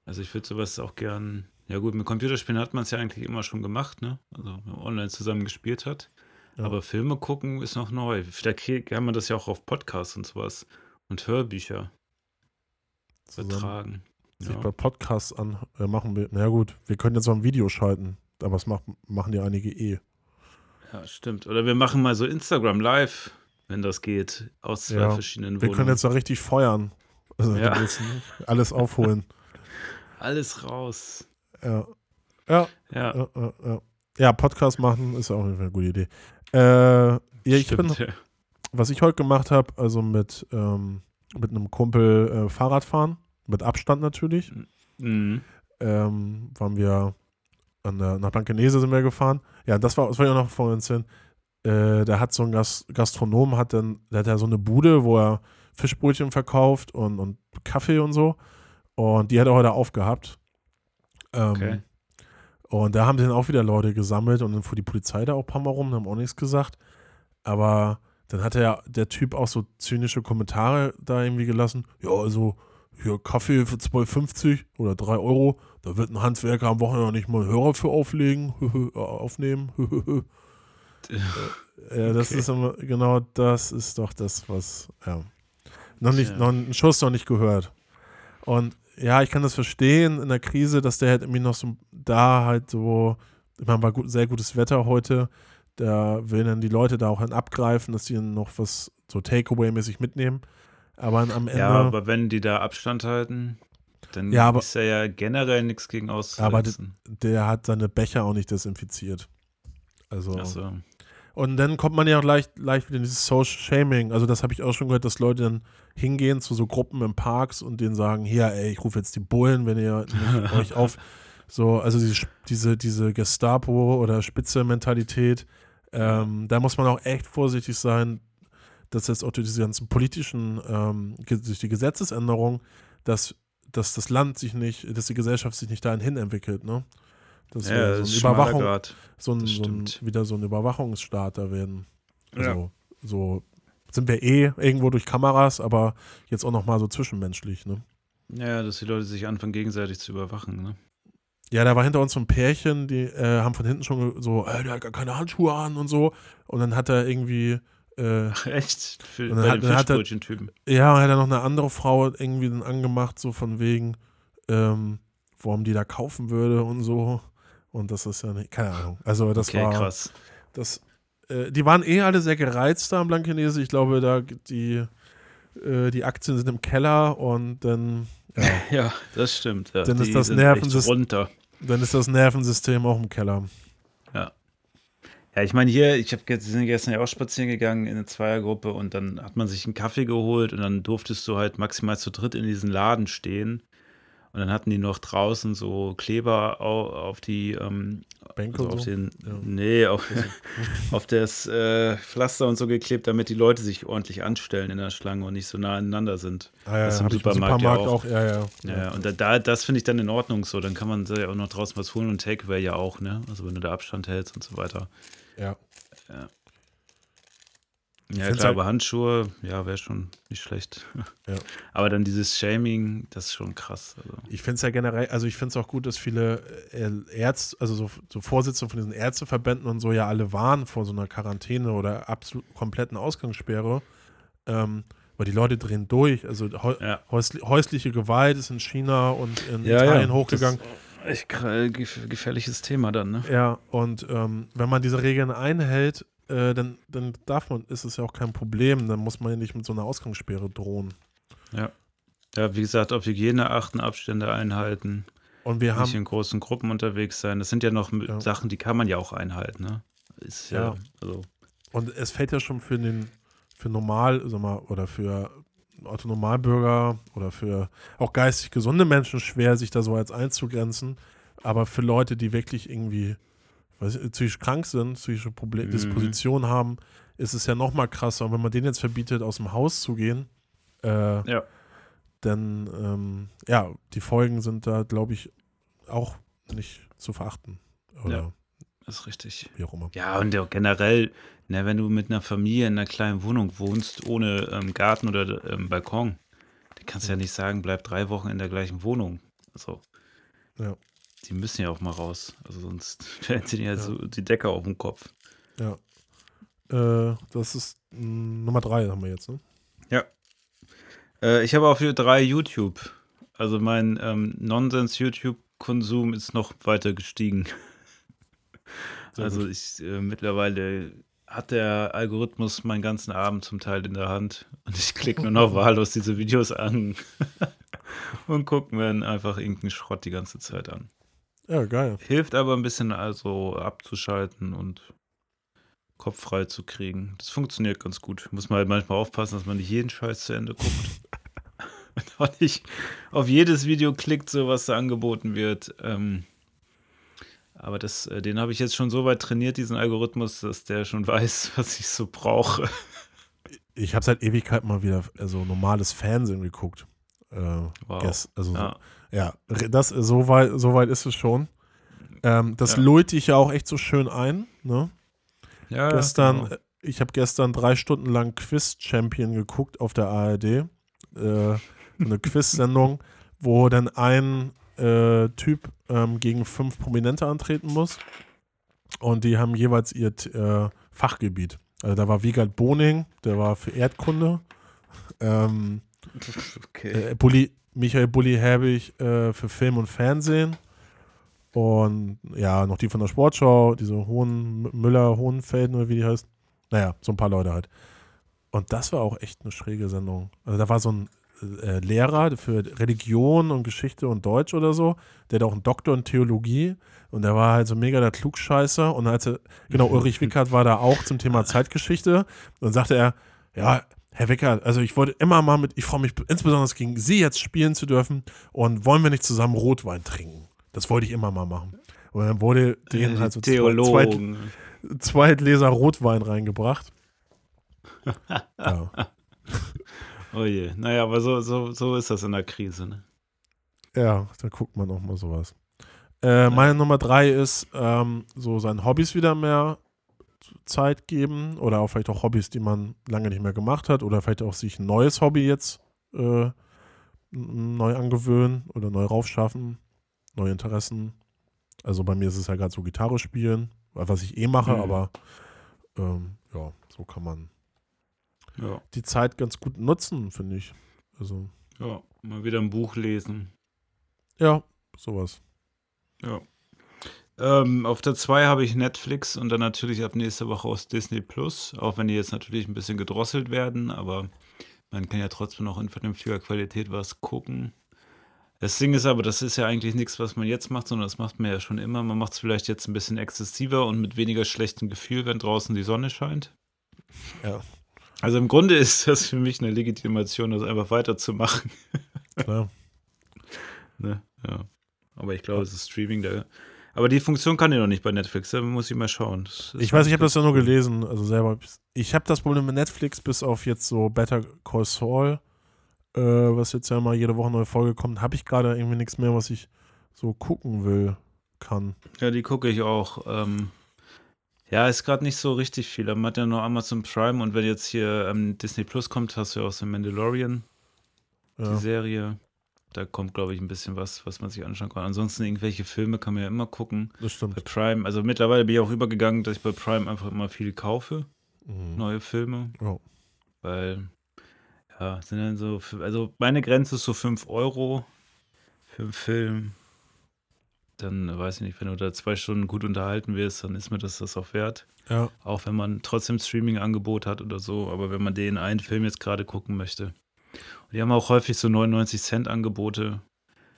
Also ich würde sowas auch gern. Ja gut, mit Computerspielen hat man es ja eigentlich immer schon gemacht, ne? Also wenn man online zusammen gespielt hat. Ja. Aber Filme gucken ist noch neu. Vielleicht kann man das ja auch auf Podcasts und sowas und Hörbücher Zusammen übertragen. sich Ja. bei Podcasts an äh, machen wir. Na gut, wir können jetzt mal ein Video schalten, aber das macht, machen ja einige eh. ja, stimmt. Oder wir machen mal so Instagram live, wenn das geht, aus zwei Ja. verschiedenen Wir Wohnungen. können jetzt da richtig feuern. Also Ja. wir alles aufholen. <laughs> Alles raus. Ja. Ja, Ja, ja, ja, ja. ja, Podcast machen ist auch eine gute Idee. Äh, ja, ich bin, stimmt. ja. was ich heute gemacht habe, also mit, ähm, mit einem Kumpel äh, Fahrrad fahren, mit Abstand natürlich. Mhm. ähm, waren wir an der, nach Blankenese sind wir gefahren. Ja, das war, das war ja noch vorhin erzählen. Äh, der hat so ein Gas, Gastronom, hat dann, der hat ja so eine Bude, wo er Fischbrötchen verkauft und, und Kaffee und so. Und die hat er heute aufgehabt. Ähm, Okay. Und da haben dann auch wieder Leute gesammelt und dann fuhr die Polizei da auch ein paar Mal rum, haben auch nichts gesagt. Aber dann hat er der Typ auch so zynische Kommentare da irgendwie gelassen. Ja, also hier Kaffee für 2,50 oder 3 Euro. Da wird ein Handwerker am Wochenende nicht mal einen Hörer für auflegen, <laughs> äh, aufnehmen. <laughs> ja, das Okay. ist immer, genau das ist doch das, was, ja. Noch nicht, Tja. noch einen Schuss noch nicht gehört. Und ja, ich kann das verstehen in der Krise, dass der halt irgendwie noch so da halt so, ich meine, war gut, sehr gutes Wetter heute. Da will dann die Leute da auch dann abgreifen, dass die dann noch was so Takeaway-mäßig mitnehmen. Aber am Ende. Ja, aber wenn die da Abstand halten, dann Ja, aber- ist ja, ja generell nichts gegen aber auszusetzen. der hat seine Becher auch nicht desinfiziert. Also. Ach so. Und dann kommt man ja auch leicht, leicht wieder in dieses Social Shaming. Also, das habe ich auch schon gehört, dass Leute dann hingehen zu so Gruppen im Parks und denen sagen: Hier, ey, ich rufe jetzt die Bullen, wenn ihr <laughs> euch auf. So, also diese, diese, diese Gestapo- oder Spitze-Mentalität. Ähm, da muss man auch echt vorsichtig sein, dass jetzt auch durch diese ganzen politischen, ähm, durch die Gesetzesänderung, dass, dass das Land sich nicht, dass die Gesellschaft sich nicht dahin hin entwickelt, ne? Dass Ja, wir so Grad. so ein, so ein, wieder so ein Überwachungsstaat da werden. Ja. Also so sind wir eh irgendwo durch Kameras, aber jetzt auch nochmal so zwischenmenschlich, ne? Ja, dass die Leute sich anfangen, gegenseitig zu überwachen, ne? Ja, da war hinter uns so ein Pärchen, die äh, haben von hinten schon so, äh, der hat gar keine Handschuhe an und so. Und dann hat er irgendwie. Äh, <laughs> echt? Für, Und dann bei hat- er- Fischbrötchen-Typen. ja, hat er noch eine andere Frau irgendwie dann angemacht, so von wegen, ähm, warum die da kaufen würde und so. Und das ist ja nicht, keine Ahnung. Also, das Okay, war. krass. Das, äh, die waren eh alle sehr gereizt da am Blankenese. Ich glaube, da die, äh, die Aktien sind im Keller und dann, ja, <laughs> Ja, das stimmt. Ja. Dann ist Die das sind Nervensys- echt runter. dann ist das Nervensystem auch im Keller. Ja, ich meine, hier, ich habe sind gestern ja auch spazieren gegangen in eine Zweiergruppe und dann hat man sich einen Kaffee geholt und dann durftest du halt maximal zu dritt in diesem Laden stehen. Und dann hatten die noch draußen so Kleber au- auf die, ähm, Bänke also auf so. den, Ja. nee, auf, <laughs> <laughs> auf das äh, Pflaster und so geklebt, damit die Leute sich ordentlich anstellen in der Schlange und nicht so nah aneinander sind. Ah, ja, Das ist im hab Supermarkt ja auch. auch. Ja, ja. Ja, und da, da, das finde ich dann in Ordnung so. Dann kann man ja auch noch draußen was holen und Takeaway ja auch, ne? Also wenn du da Abstand hältst und so weiter. Ja. Ja, find's klar, halt- aber Handschuhe, ja, wäre schon nicht schlecht. Ja. <laughs> Aber dann dieses Shaming, das ist schon krass. Also. Ich finde es ja generell, also ich finde es auch gut, dass viele äh, Ärzte, also so, so Vorsitzende von diesen Ärzteverbänden und so ja alle waren vor so einer Quarantäne oder absolut kompletten Ausgangssperre. Ähm, weil die Leute drehen durch. Also häu Ja. häusli häusliche Gewalt ist in China und in Ja, Italien ja, hochgegangen. Echt gefährliches Thema dann, ne? Ja, und ähm, wenn man diese Regeln einhält, äh, dann, dann darf man, ist es ja auch kein Problem. Dann muss man ja nicht mit so einer Ausgangssperre drohen. Ja. Ja, wie gesagt, auf Hygiene achten, Abstände einhalten, Und wir nicht haben, in großen Gruppen unterwegs sein. Das sind ja noch Ja. Sachen, die kann man ja auch einhalten, ne? Ist ja, Ja. also, und es fällt ja schon für den, für normal, sag mal, oder für Autonormalbürger oder für auch geistig gesunde Menschen schwer, sich da so als einzugrenzen. Aber für Leute, die wirklich irgendwie weiß psychisch krank sind, psychische Problem Mhm. Dispositionen haben, ist es ja noch mal krasser. Und wenn man denen jetzt verbietet, aus dem Haus zu gehen, äh, ja. dann, ähm, ja, die Folgen sind da, glaube ich, auch nicht zu verachten. Oder Ja. Ist richtig. wie auch immer. Ja, und auch generell, ne, wenn du mit einer Familie in einer kleinen Wohnung wohnst, ohne ähm, Garten oder ähm, Balkon, dann kannst du ja nicht sagen, bleib drei Wochen in der gleichen Wohnung. Also, Ja. die müssen ja auch mal raus. Also sonst <laughs> fällt sie ja, Ja. so die Decke auf den Kopf. Ja. Äh, das ist mh, Nummer drei, haben wir jetzt, ne? Äh, ich habe auch für drei YouTube. Also mein ähm, Nonsens-YouTube-Konsum ist noch weiter gestiegen. <laughs> Sehr also gut. ich äh, mittlerweile hat der Algorithmus meinen ganzen Abend zum Teil in der Hand und ich klicke nur noch <laughs> wahllos diese Videos an <laughs> und gucke mir dann einfach irgendeinen Schrott die ganze Zeit an. Ja, geil. Hilft aber ein bisschen also abzuschalten und Kopf frei zu kriegen. Das funktioniert ganz gut. Muss man halt manchmal aufpassen, dass man nicht jeden Scheiß zu Ende guckt. <laughs> und auch nicht auf jedes Video klickt, so was da angeboten wird. Ähm, aber das, äh, den habe ich jetzt schon so weit trainiert, diesen Algorithmus, dass der schon <laughs> weiß, was ich so brauche. Ich habe seit Ewigkeit mal wieder also normales Fernsehen geguckt. Äh, Wow. gest- also so- Ja. ja, re- das so weit, so weit ist es schon. Ähm, das Ja. lullt dich ja auch echt so schön ein. Ne? Ja, gestern, genau. äh, ich habe gestern drei Stunden lang Quiz Champion geguckt auf der ARD. Äh, eine Quiz-Sendung, wo dann ein äh, Typ ähm, gegen fünf Prominente antreten muss. Und die haben jeweils ihr äh, Fachgebiet. Also da war Wiegald Boning, der war für Erdkunde. Ähm, <laughs> Okay. äh, Bulli, Michael Bulli Herbig äh, für Film und Fernsehen. Und ja, noch die von der Sportschau, diese Hohen Müller, Hohenfelden oder wie die heißt. Naja, so ein paar Leute halt. Und das war auch echt eine schräge Sendung. Also da war so ein äh, Lehrer für Religion und Geschichte und Deutsch oder so, der hat auch einen Doktor in Theologie und der war halt so mega der Klugscheißer. Und als er, genau, Ulrich <laughs> Wickert war da auch zum Thema Zeitgeschichte. Dann sagte er, ja, Herr Wickert, also ich wollte immer mal mit, ich freue mich insbesondere gegen Sie jetzt spielen zu dürfen und wollen wir nicht zusammen Rotwein trinken? Das wollte ich immer mal machen. Und dann wurde denen halt so zwei, zwei, Theologen. zwei Gläser Rotwein reingebracht. <laughs> ja. Oh je. Naja, aber so, so, so ist das in der Krise. Ne? ja, da guckt man auch mal sowas. Äh, meine Nummer drei ist, ähm, so seinen Hobbys wieder mehr Zeit geben oder auch vielleicht auch Hobbys, die man lange nicht mehr gemacht hat oder vielleicht auch sich ein neues Hobby jetzt äh, neu angewöhnen oder neu raufschaffen, neue Interessen. Also bei mir ist es ja gerade so Gitarre spielen, was ich eh mache, Mhm. aber ähm, ja, so kann man Ja, die Zeit ganz gut nutzen, finde ich. Also ja, mal wieder ein Buch lesen. ja, sowas. Ja. Ähm, auf der 2 habe ich Netflix und dann natürlich ab nächste Woche aus Disney Plus, auch wenn die jetzt natürlich ein bisschen gedrosselt werden, aber man kann ja trotzdem noch in vernünftiger Qualität was gucken. Das Ding ist aber, das ist ja eigentlich nichts, was man jetzt macht, sondern das macht man ja schon immer. Man macht es vielleicht jetzt ein bisschen exzessiver und mit weniger schlechtem Gefühl, wenn draußen die Sonne scheint. Ja. Also im Grunde <laughs> ist das für mich eine Legitimation, das einfach weiterzumachen. <laughs> Klar. Ne? Ja. Aber ich glaube, es ist Streaming da. Aber die Funktion kann ich noch nicht bei Netflix, da muss ich mal schauen. Ich weiß, ich habe das ja nur gelesen, also selber. Ich habe das Problem mit Netflix bis auf jetzt so Better Call Saul, äh, was jetzt ja mal jede Woche eine neue Folge kommt, habe ich gerade irgendwie nichts mehr, was ich so gucken will, kann. Ja, die gucke ich auch. Ähm, ja, ist gerade nicht so richtig viel. Man hat ja nur Amazon Prime und wenn jetzt hier ähm, Disney Plus kommt, hast du ja auch so Mandalorian, die Ja, Serie. Da kommt, glaube ich, ein bisschen was, was man sich anschauen kann. Ansonsten irgendwelche Filme kann man ja immer gucken. das stimmt. Bei Prime, also mittlerweile bin ich auch übergegangen, dass ich bei Prime einfach immer viel kaufe, Mhm. neue Filme. Ja. Weil, ja, sind dann so, also meine Grenze ist so 5 Euro für einen Film. Dann weiß ich nicht, wenn du da zwei Stunden gut unterhalten wirst, dann ist mir das das auch wert. Ja, Auch wenn man trotzdem Streaming-Angebot hat oder so, aber wenn man den einen Film jetzt gerade gucken möchte. Und die haben auch häufig so 99 Cent Angebote,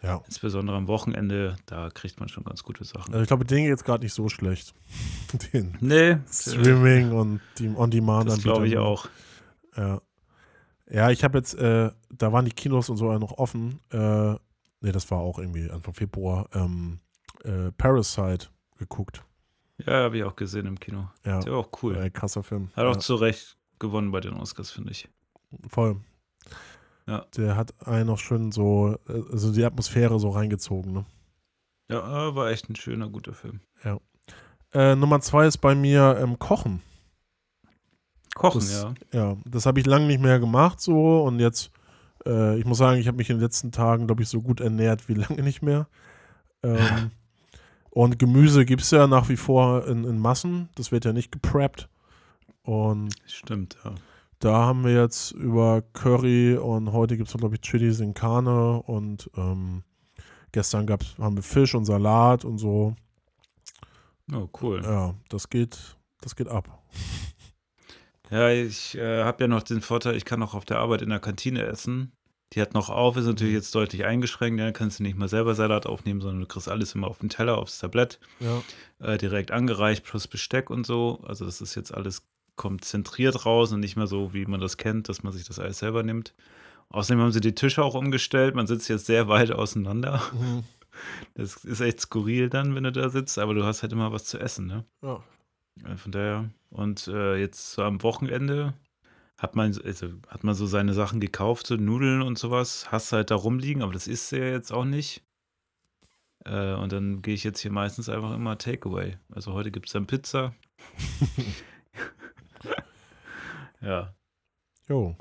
ja. insbesondere am Wochenende, da kriegt man schon ganz gute Sachen. Also ich glaube, den jetzt gerade nicht so schlecht. <laughs> Den Nee, Streaming und die On-Demand das glaube ich auch. Ja. Ja, ich habe jetzt, äh, da waren die Kinos und so noch offen. Äh, nee, das war auch irgendwie Anfang Februar. Ähm, äh, Parasite geguckt. Ja, habe ich auch gesehen im Kino. Ja, Der war auch cool. äh, krasser Film. Hat auch ja, zu Recht gewonnen bei den Oscars, finde ich. voll. Ja. Der hat einen noch schön so, äh, also die Atmosphäre so reingezogen. Ne? Ja, äh, war echt ein schöner, guter Film. Äh, Nummer zwei ist bei mir ähm, Kochen. Kochen, Das- ja. Ja, das habe ich lange nicht mehr gemacht so und jetzt, äh, ich muss sagen, ich habe mich in den letzten Tagen, glaube ich, so gut ernährt wie <laughs> lange nicht mehr. Ähm, und Gemüse gibt es ja nach wie vor in, in Massen, das wird ja nicht gepreppt. Und Stimmt, ja. da haben wir jetzt über Curry und heute gibt es, glaube ich, Chilis in Karne und ähm, gestern gab's, haben wir Fisch und Salat und so. Oh, cool. Ja, das geht, das geht ab. Ja, ich äh, habe ja noch den Vorteil, ich kann auch auf der Arbeit in der Kantine essen. Die hat noch auf, ist natürlich jetzt deutlich eingeschränkt. Ja, kannst du nicht mal selber Salat aufnehmen, sondern du kriegst alles immer auf den Teller, aufs Tablett, Ja, äh, direkt angereicht, plus Besteck und so. Also das ist jetzt alles kommt zentriert raus und nicht mehr so, wie man das kennt, dass man sich das alles selber nimmt. Außerdem haben sie die Tische auch umgestellt. Man sitzt jetzt sehr weit auseinander. mhm. <laughs> Das ist echt skurril dann, wenn du da sitzt, aber du hast halt immer was zu essen, ne? ja. Äh, Von daher. Und äh, jetzt so am Wochenende hat man, also hat man so seine Sachen gekauft, so Nudeln und sowas, hast halt da rumliegen, aber das isst du ja jetzt auch nicht. Äh, und dann gehe ich jetzt hier meistens einfach immer Takeaway. Also heute gibt es dann Pizza. <laughs> ja. Jo.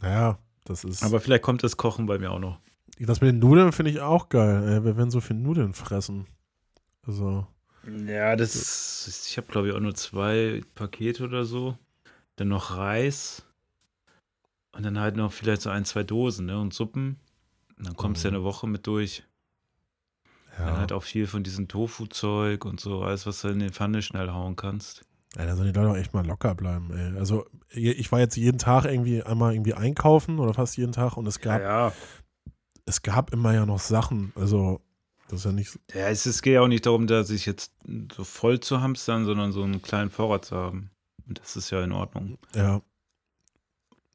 Naja, das ist. Aber vielleicht kommt das Kochen bei mir auch noch. Das mit den Nudeln finde ich auch geil. Ey. Wir werden so viel Nudeln fressen. Also, Ja, das ist, ich habe glaube ich auch nur zwei Pakete oder so. Dann noch Reis. Und dann halt noch vielleicht so ein, zwei Dosen, ne? Und Suppen. Und dann kommst du ja Mhm. eine Woche mit durch. Dann ja. halt auch viel von diesem Tofu-Zeug und so, alles, was du in die Pfanne schnell hauen kannst. Ey, da sollen die Leute auch echt mal locker bleiben, ey. Also, ich war jetzt jeden Tag irgendwie einmal irgendwie einkaufen oder fast jeden Tag und es gab, ja. es gab immer ja noch Sachen. Also, das ist ja nicht. Ja, es, es geht ja auch nicht darum, da sich jetzt so voll zu hamstern, sondern so einen kleinen Vorrat zu haben. Und das ist ja in Ordnung. Ja.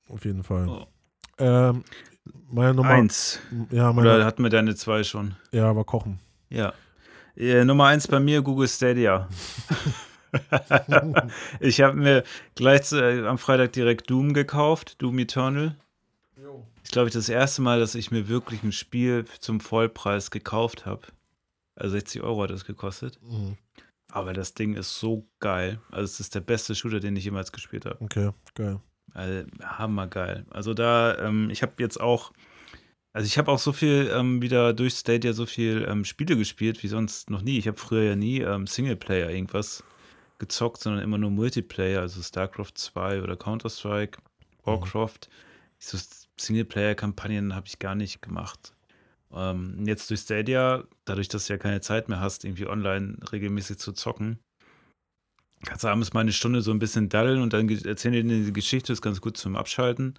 Auf jeden Fall. Oh. Ähm, meine Nummer. Eins. Ja, meine, Oder hatten wir deine zwei schon? ja, aber kochen. Ja. Äh, Nummer eins bei mir, Google Stadia. <laughs> ich habe mir gleich äh, am Freitag direkt Doom gekauft, Doom Eternal. Ich glaube, das erste Mal, dass ich mir wirklich ein Spiel zum Vollpreis gekauft habe. Also 60 Euro hat das gekostet. Mhm. Aber das Ding ist so geil. Also es ist der beste Shooter, den ich jemals gespielt habe. Okay, geil. Also, hammergeil. Also da, ähm, ich habe jetzt auch, also ich habe auch so viel ähm, wieder durch Stadia so viel ähm, Spiele gespielt wie sonst noch nie. Ich habe früher ja nie ähm, Singleplayer irgendwas gezockt, sondern immer nur Multiplayer, also StarCraft 2 oder Counter-Strike, Warcraft. So Singleplayer-Kampagnen habe ich gar nicht gemacht. Ähm, jetzt durch Stadia, dadurch, dass du ja keine Zeit mehr hast, irgendwie online regelmäßig zu zocken, kannst du abends mal eine Stunde so ein bisschen daddeln und dann erzählen die die Geschichte, ist ganz gut zum Abschalten.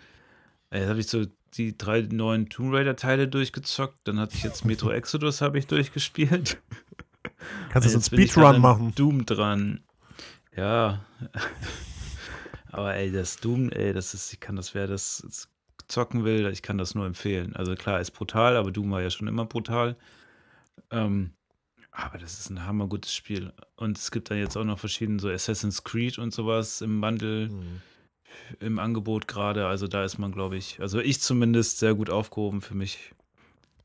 Äh, Jetzt habe ich so die drei neuen Tomb Raider-Teile durchgezockt, dann hatte ich jetzt Metro <laughs> Exodus habe ich durchgespielt. Kannst du so einen Speedrun machen? Doom dran. Ja. <laughs> Aber ey, das Doom, ey, das ist, ich kann das, wer das zocken will, ich kann das nur empfehlen. Also klar, ist brutal, aber Doom war ja schon immer brutal. Ähm, aber das ist ein hammergutes Spiel. Und es gibt dann jetzt auch noch verschiedene, so Assassin's Creed und sowas im Bundle, Mhm. im Angebot gerade. Also da ist man, glaube ich, also ich zumindest sehr gut aufgehoben für mich.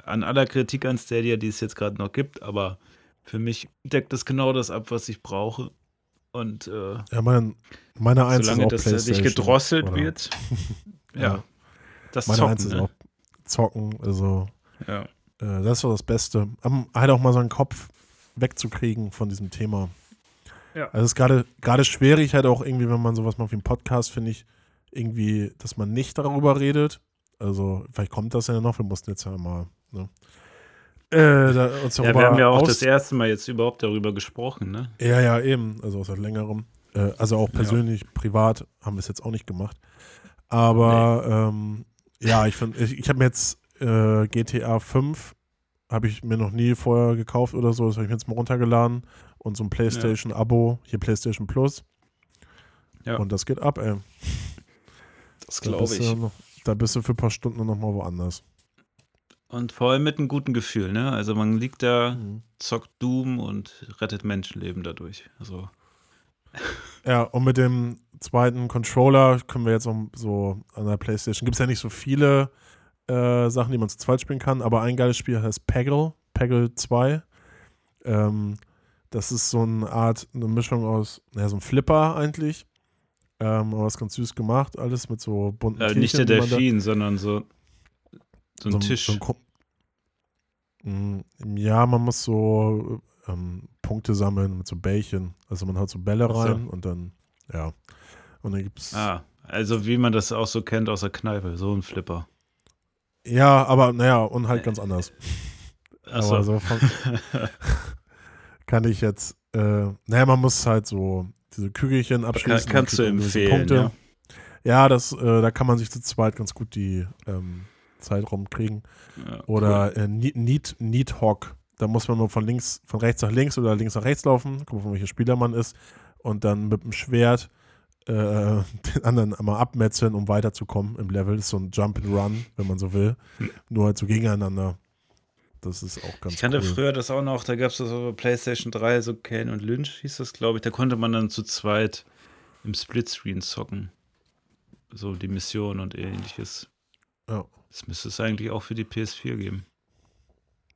An aller Kritik an Stadia, die es jetzt gerade noch gibt, aber für mich deckt es genau das ab, was ich brauche. Und äh, Ja, mein, meine Eins solange ist auch das nicht gedrosselt oder- wird, <laughs> Ja. Das Meine Zocken, Eins ist ne? auch zocken. Also, ja. äh, das ist so das Beste. Um halt auch mal so einen Kopf wegzukriegen von diesem Thema. Ja. Also, es ist gerade gerade schwierig, halt auch irgendwie, wenn man sowas macht wie einen Podcast, finde ich, irgendwie, dass man nicht darüber redet. Also, vielleicht kommt das ja noch. Wir mussten jetzt ja mal. Ne? Äh, da, uns ja, wir haben ja auch das erste Mal jetzt überhaupt darüber gesprochen, ne? Ja, ja, eben. Also seit längerem. Äh, also auch persönlich, privat haben wir es jetzt auch nicht gemacht. Aber ähm, ja, ich finde, ich, ich habe mir jetzt äh, GTA 5 habe ich mir noch nie vorher gekauft oder so. Das habe ich mir jetzt mal runtergeladen und so ein PlayStation-Abo, hier PlayStation Plus. Ja. Und das geht ab, ey. Das Da glaube ich. Noch, da bist du für ein paar Stunden noch mal woanders. Und vor allem mit einem guten Gefühl, ne? Also man liegt da, Mhm. zockt Doom und rettet Menschenleben dadurch. Also, Ja, und mit dem zweiten Controller können wir jetzt auch so an der Playstation. Gibt es ja nicht so viele äh, Sachen, die man zu zweit spielen kann, aber ein geiles Spiel heißt Peggle, Peggle 2. Ähm, das ist so eine Art, eine Mischung aus, naja, so ein Flipper eigentlich. Ähm, aber ist ganz süß gemacht, alles mit so bunten äh, nicht der Tierchen, man da- Delfin, sondern so, so ein Tisch. So ein Mm, ja, man muss so ähm, Punkte sammeln mit so Bällchen. Also man haut so Bälle Ach so. rein und dann, ja. Und dann gibt's. ah, also wie man das auch so kennt aus der Kneipe, so ein Flipper. Ja, aber naja, und halt ganz anders. <laughs> Achso. Aber so von, <laughs> kann ich jetzt, äh, naja, man muss halt so diese Kügelchen abschließen. Kann, kannst du empfehlen, ja. Ja, das, äh, da kann man sich zu zweit ganz gut die ähm, Zeit rumkriegen. ja Oder äh, Need, Need, Hawk. Da muss man nur von links, von rechts nach links oder links nach rechts laufen, gucken, von welcher Spieler man ist. Und dann mit dem Schwert äh, <laughs> den anderen einmal abmetzeln, um weiterzukommen im Level. Das ist so ein Jump and Run, wenn man so will. Nur halt so gegeneinander. Das ist auch ganz Ich kannte cool. früher das auch noch, da gab es das auf PlayStation 3, so Kane und Lynch hieß das, glaube ich. Da konnte man dann zu zweit im Splitscreen zocken. So die Mission und ähnliches. Ja, Das müsste es eigentlich auch für die PS4 geben.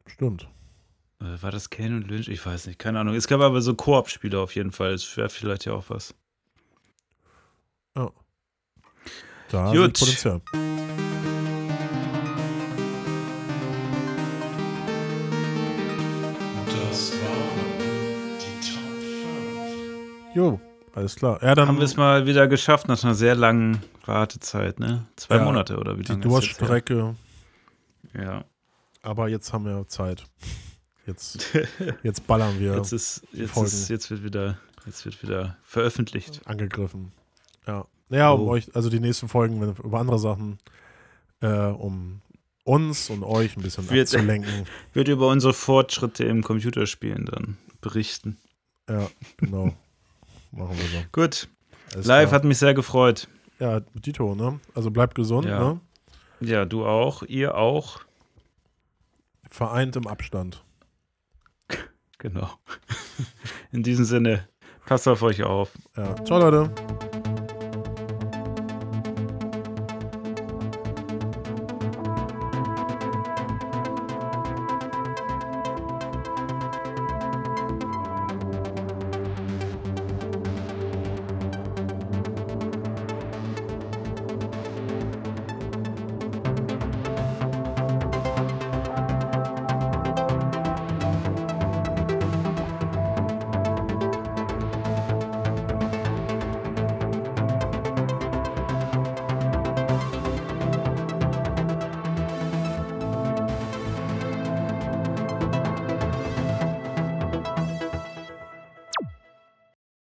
stimmt. Äh, War das Kane und Lynch? Ich weiß nicht, keine Ahnung. Es gab aber so Koop-Spiele auf jeden Fall. Das wäre vielleicht ja auch was. Da Gut. Potenzial. Das waren die Top 5. Jo, alles klar. Ja, dann Haben wir es mal wieder geschafft nach einer sehr langen Wartezeit, ne? Zwei Ja, Monate oder wie die lange her? Durststrecke. Ja. Aber jetzt haben wir Zeit. Jetzt, <laughs> jetzt ballern wir Jetzt ist, jetzt ist, jetzt wird wieder, jetzt wird wieder veröffentlicht. angegriffen. Ja. Naja, um Oh. euch, also die nächsten Folgen wenn, über andere Sachen, äh, um uns und euch ein bisschen Wird- abzulenken. <laughs> Wird über unsere Fortschritte im Computerspielen dann berichten. Ja, genau. Machen wir so. Gut. Alles Live klar. hat mich sehr gefreut. Ja, Dito, ne? Also bleibt gesund, Ja. ne? Ja, du auch, ihr auch. Vereint im Abstand. Genau. <laughs> In diesem Sinne, passt auf euch auf. Ja. Ciao, Leute.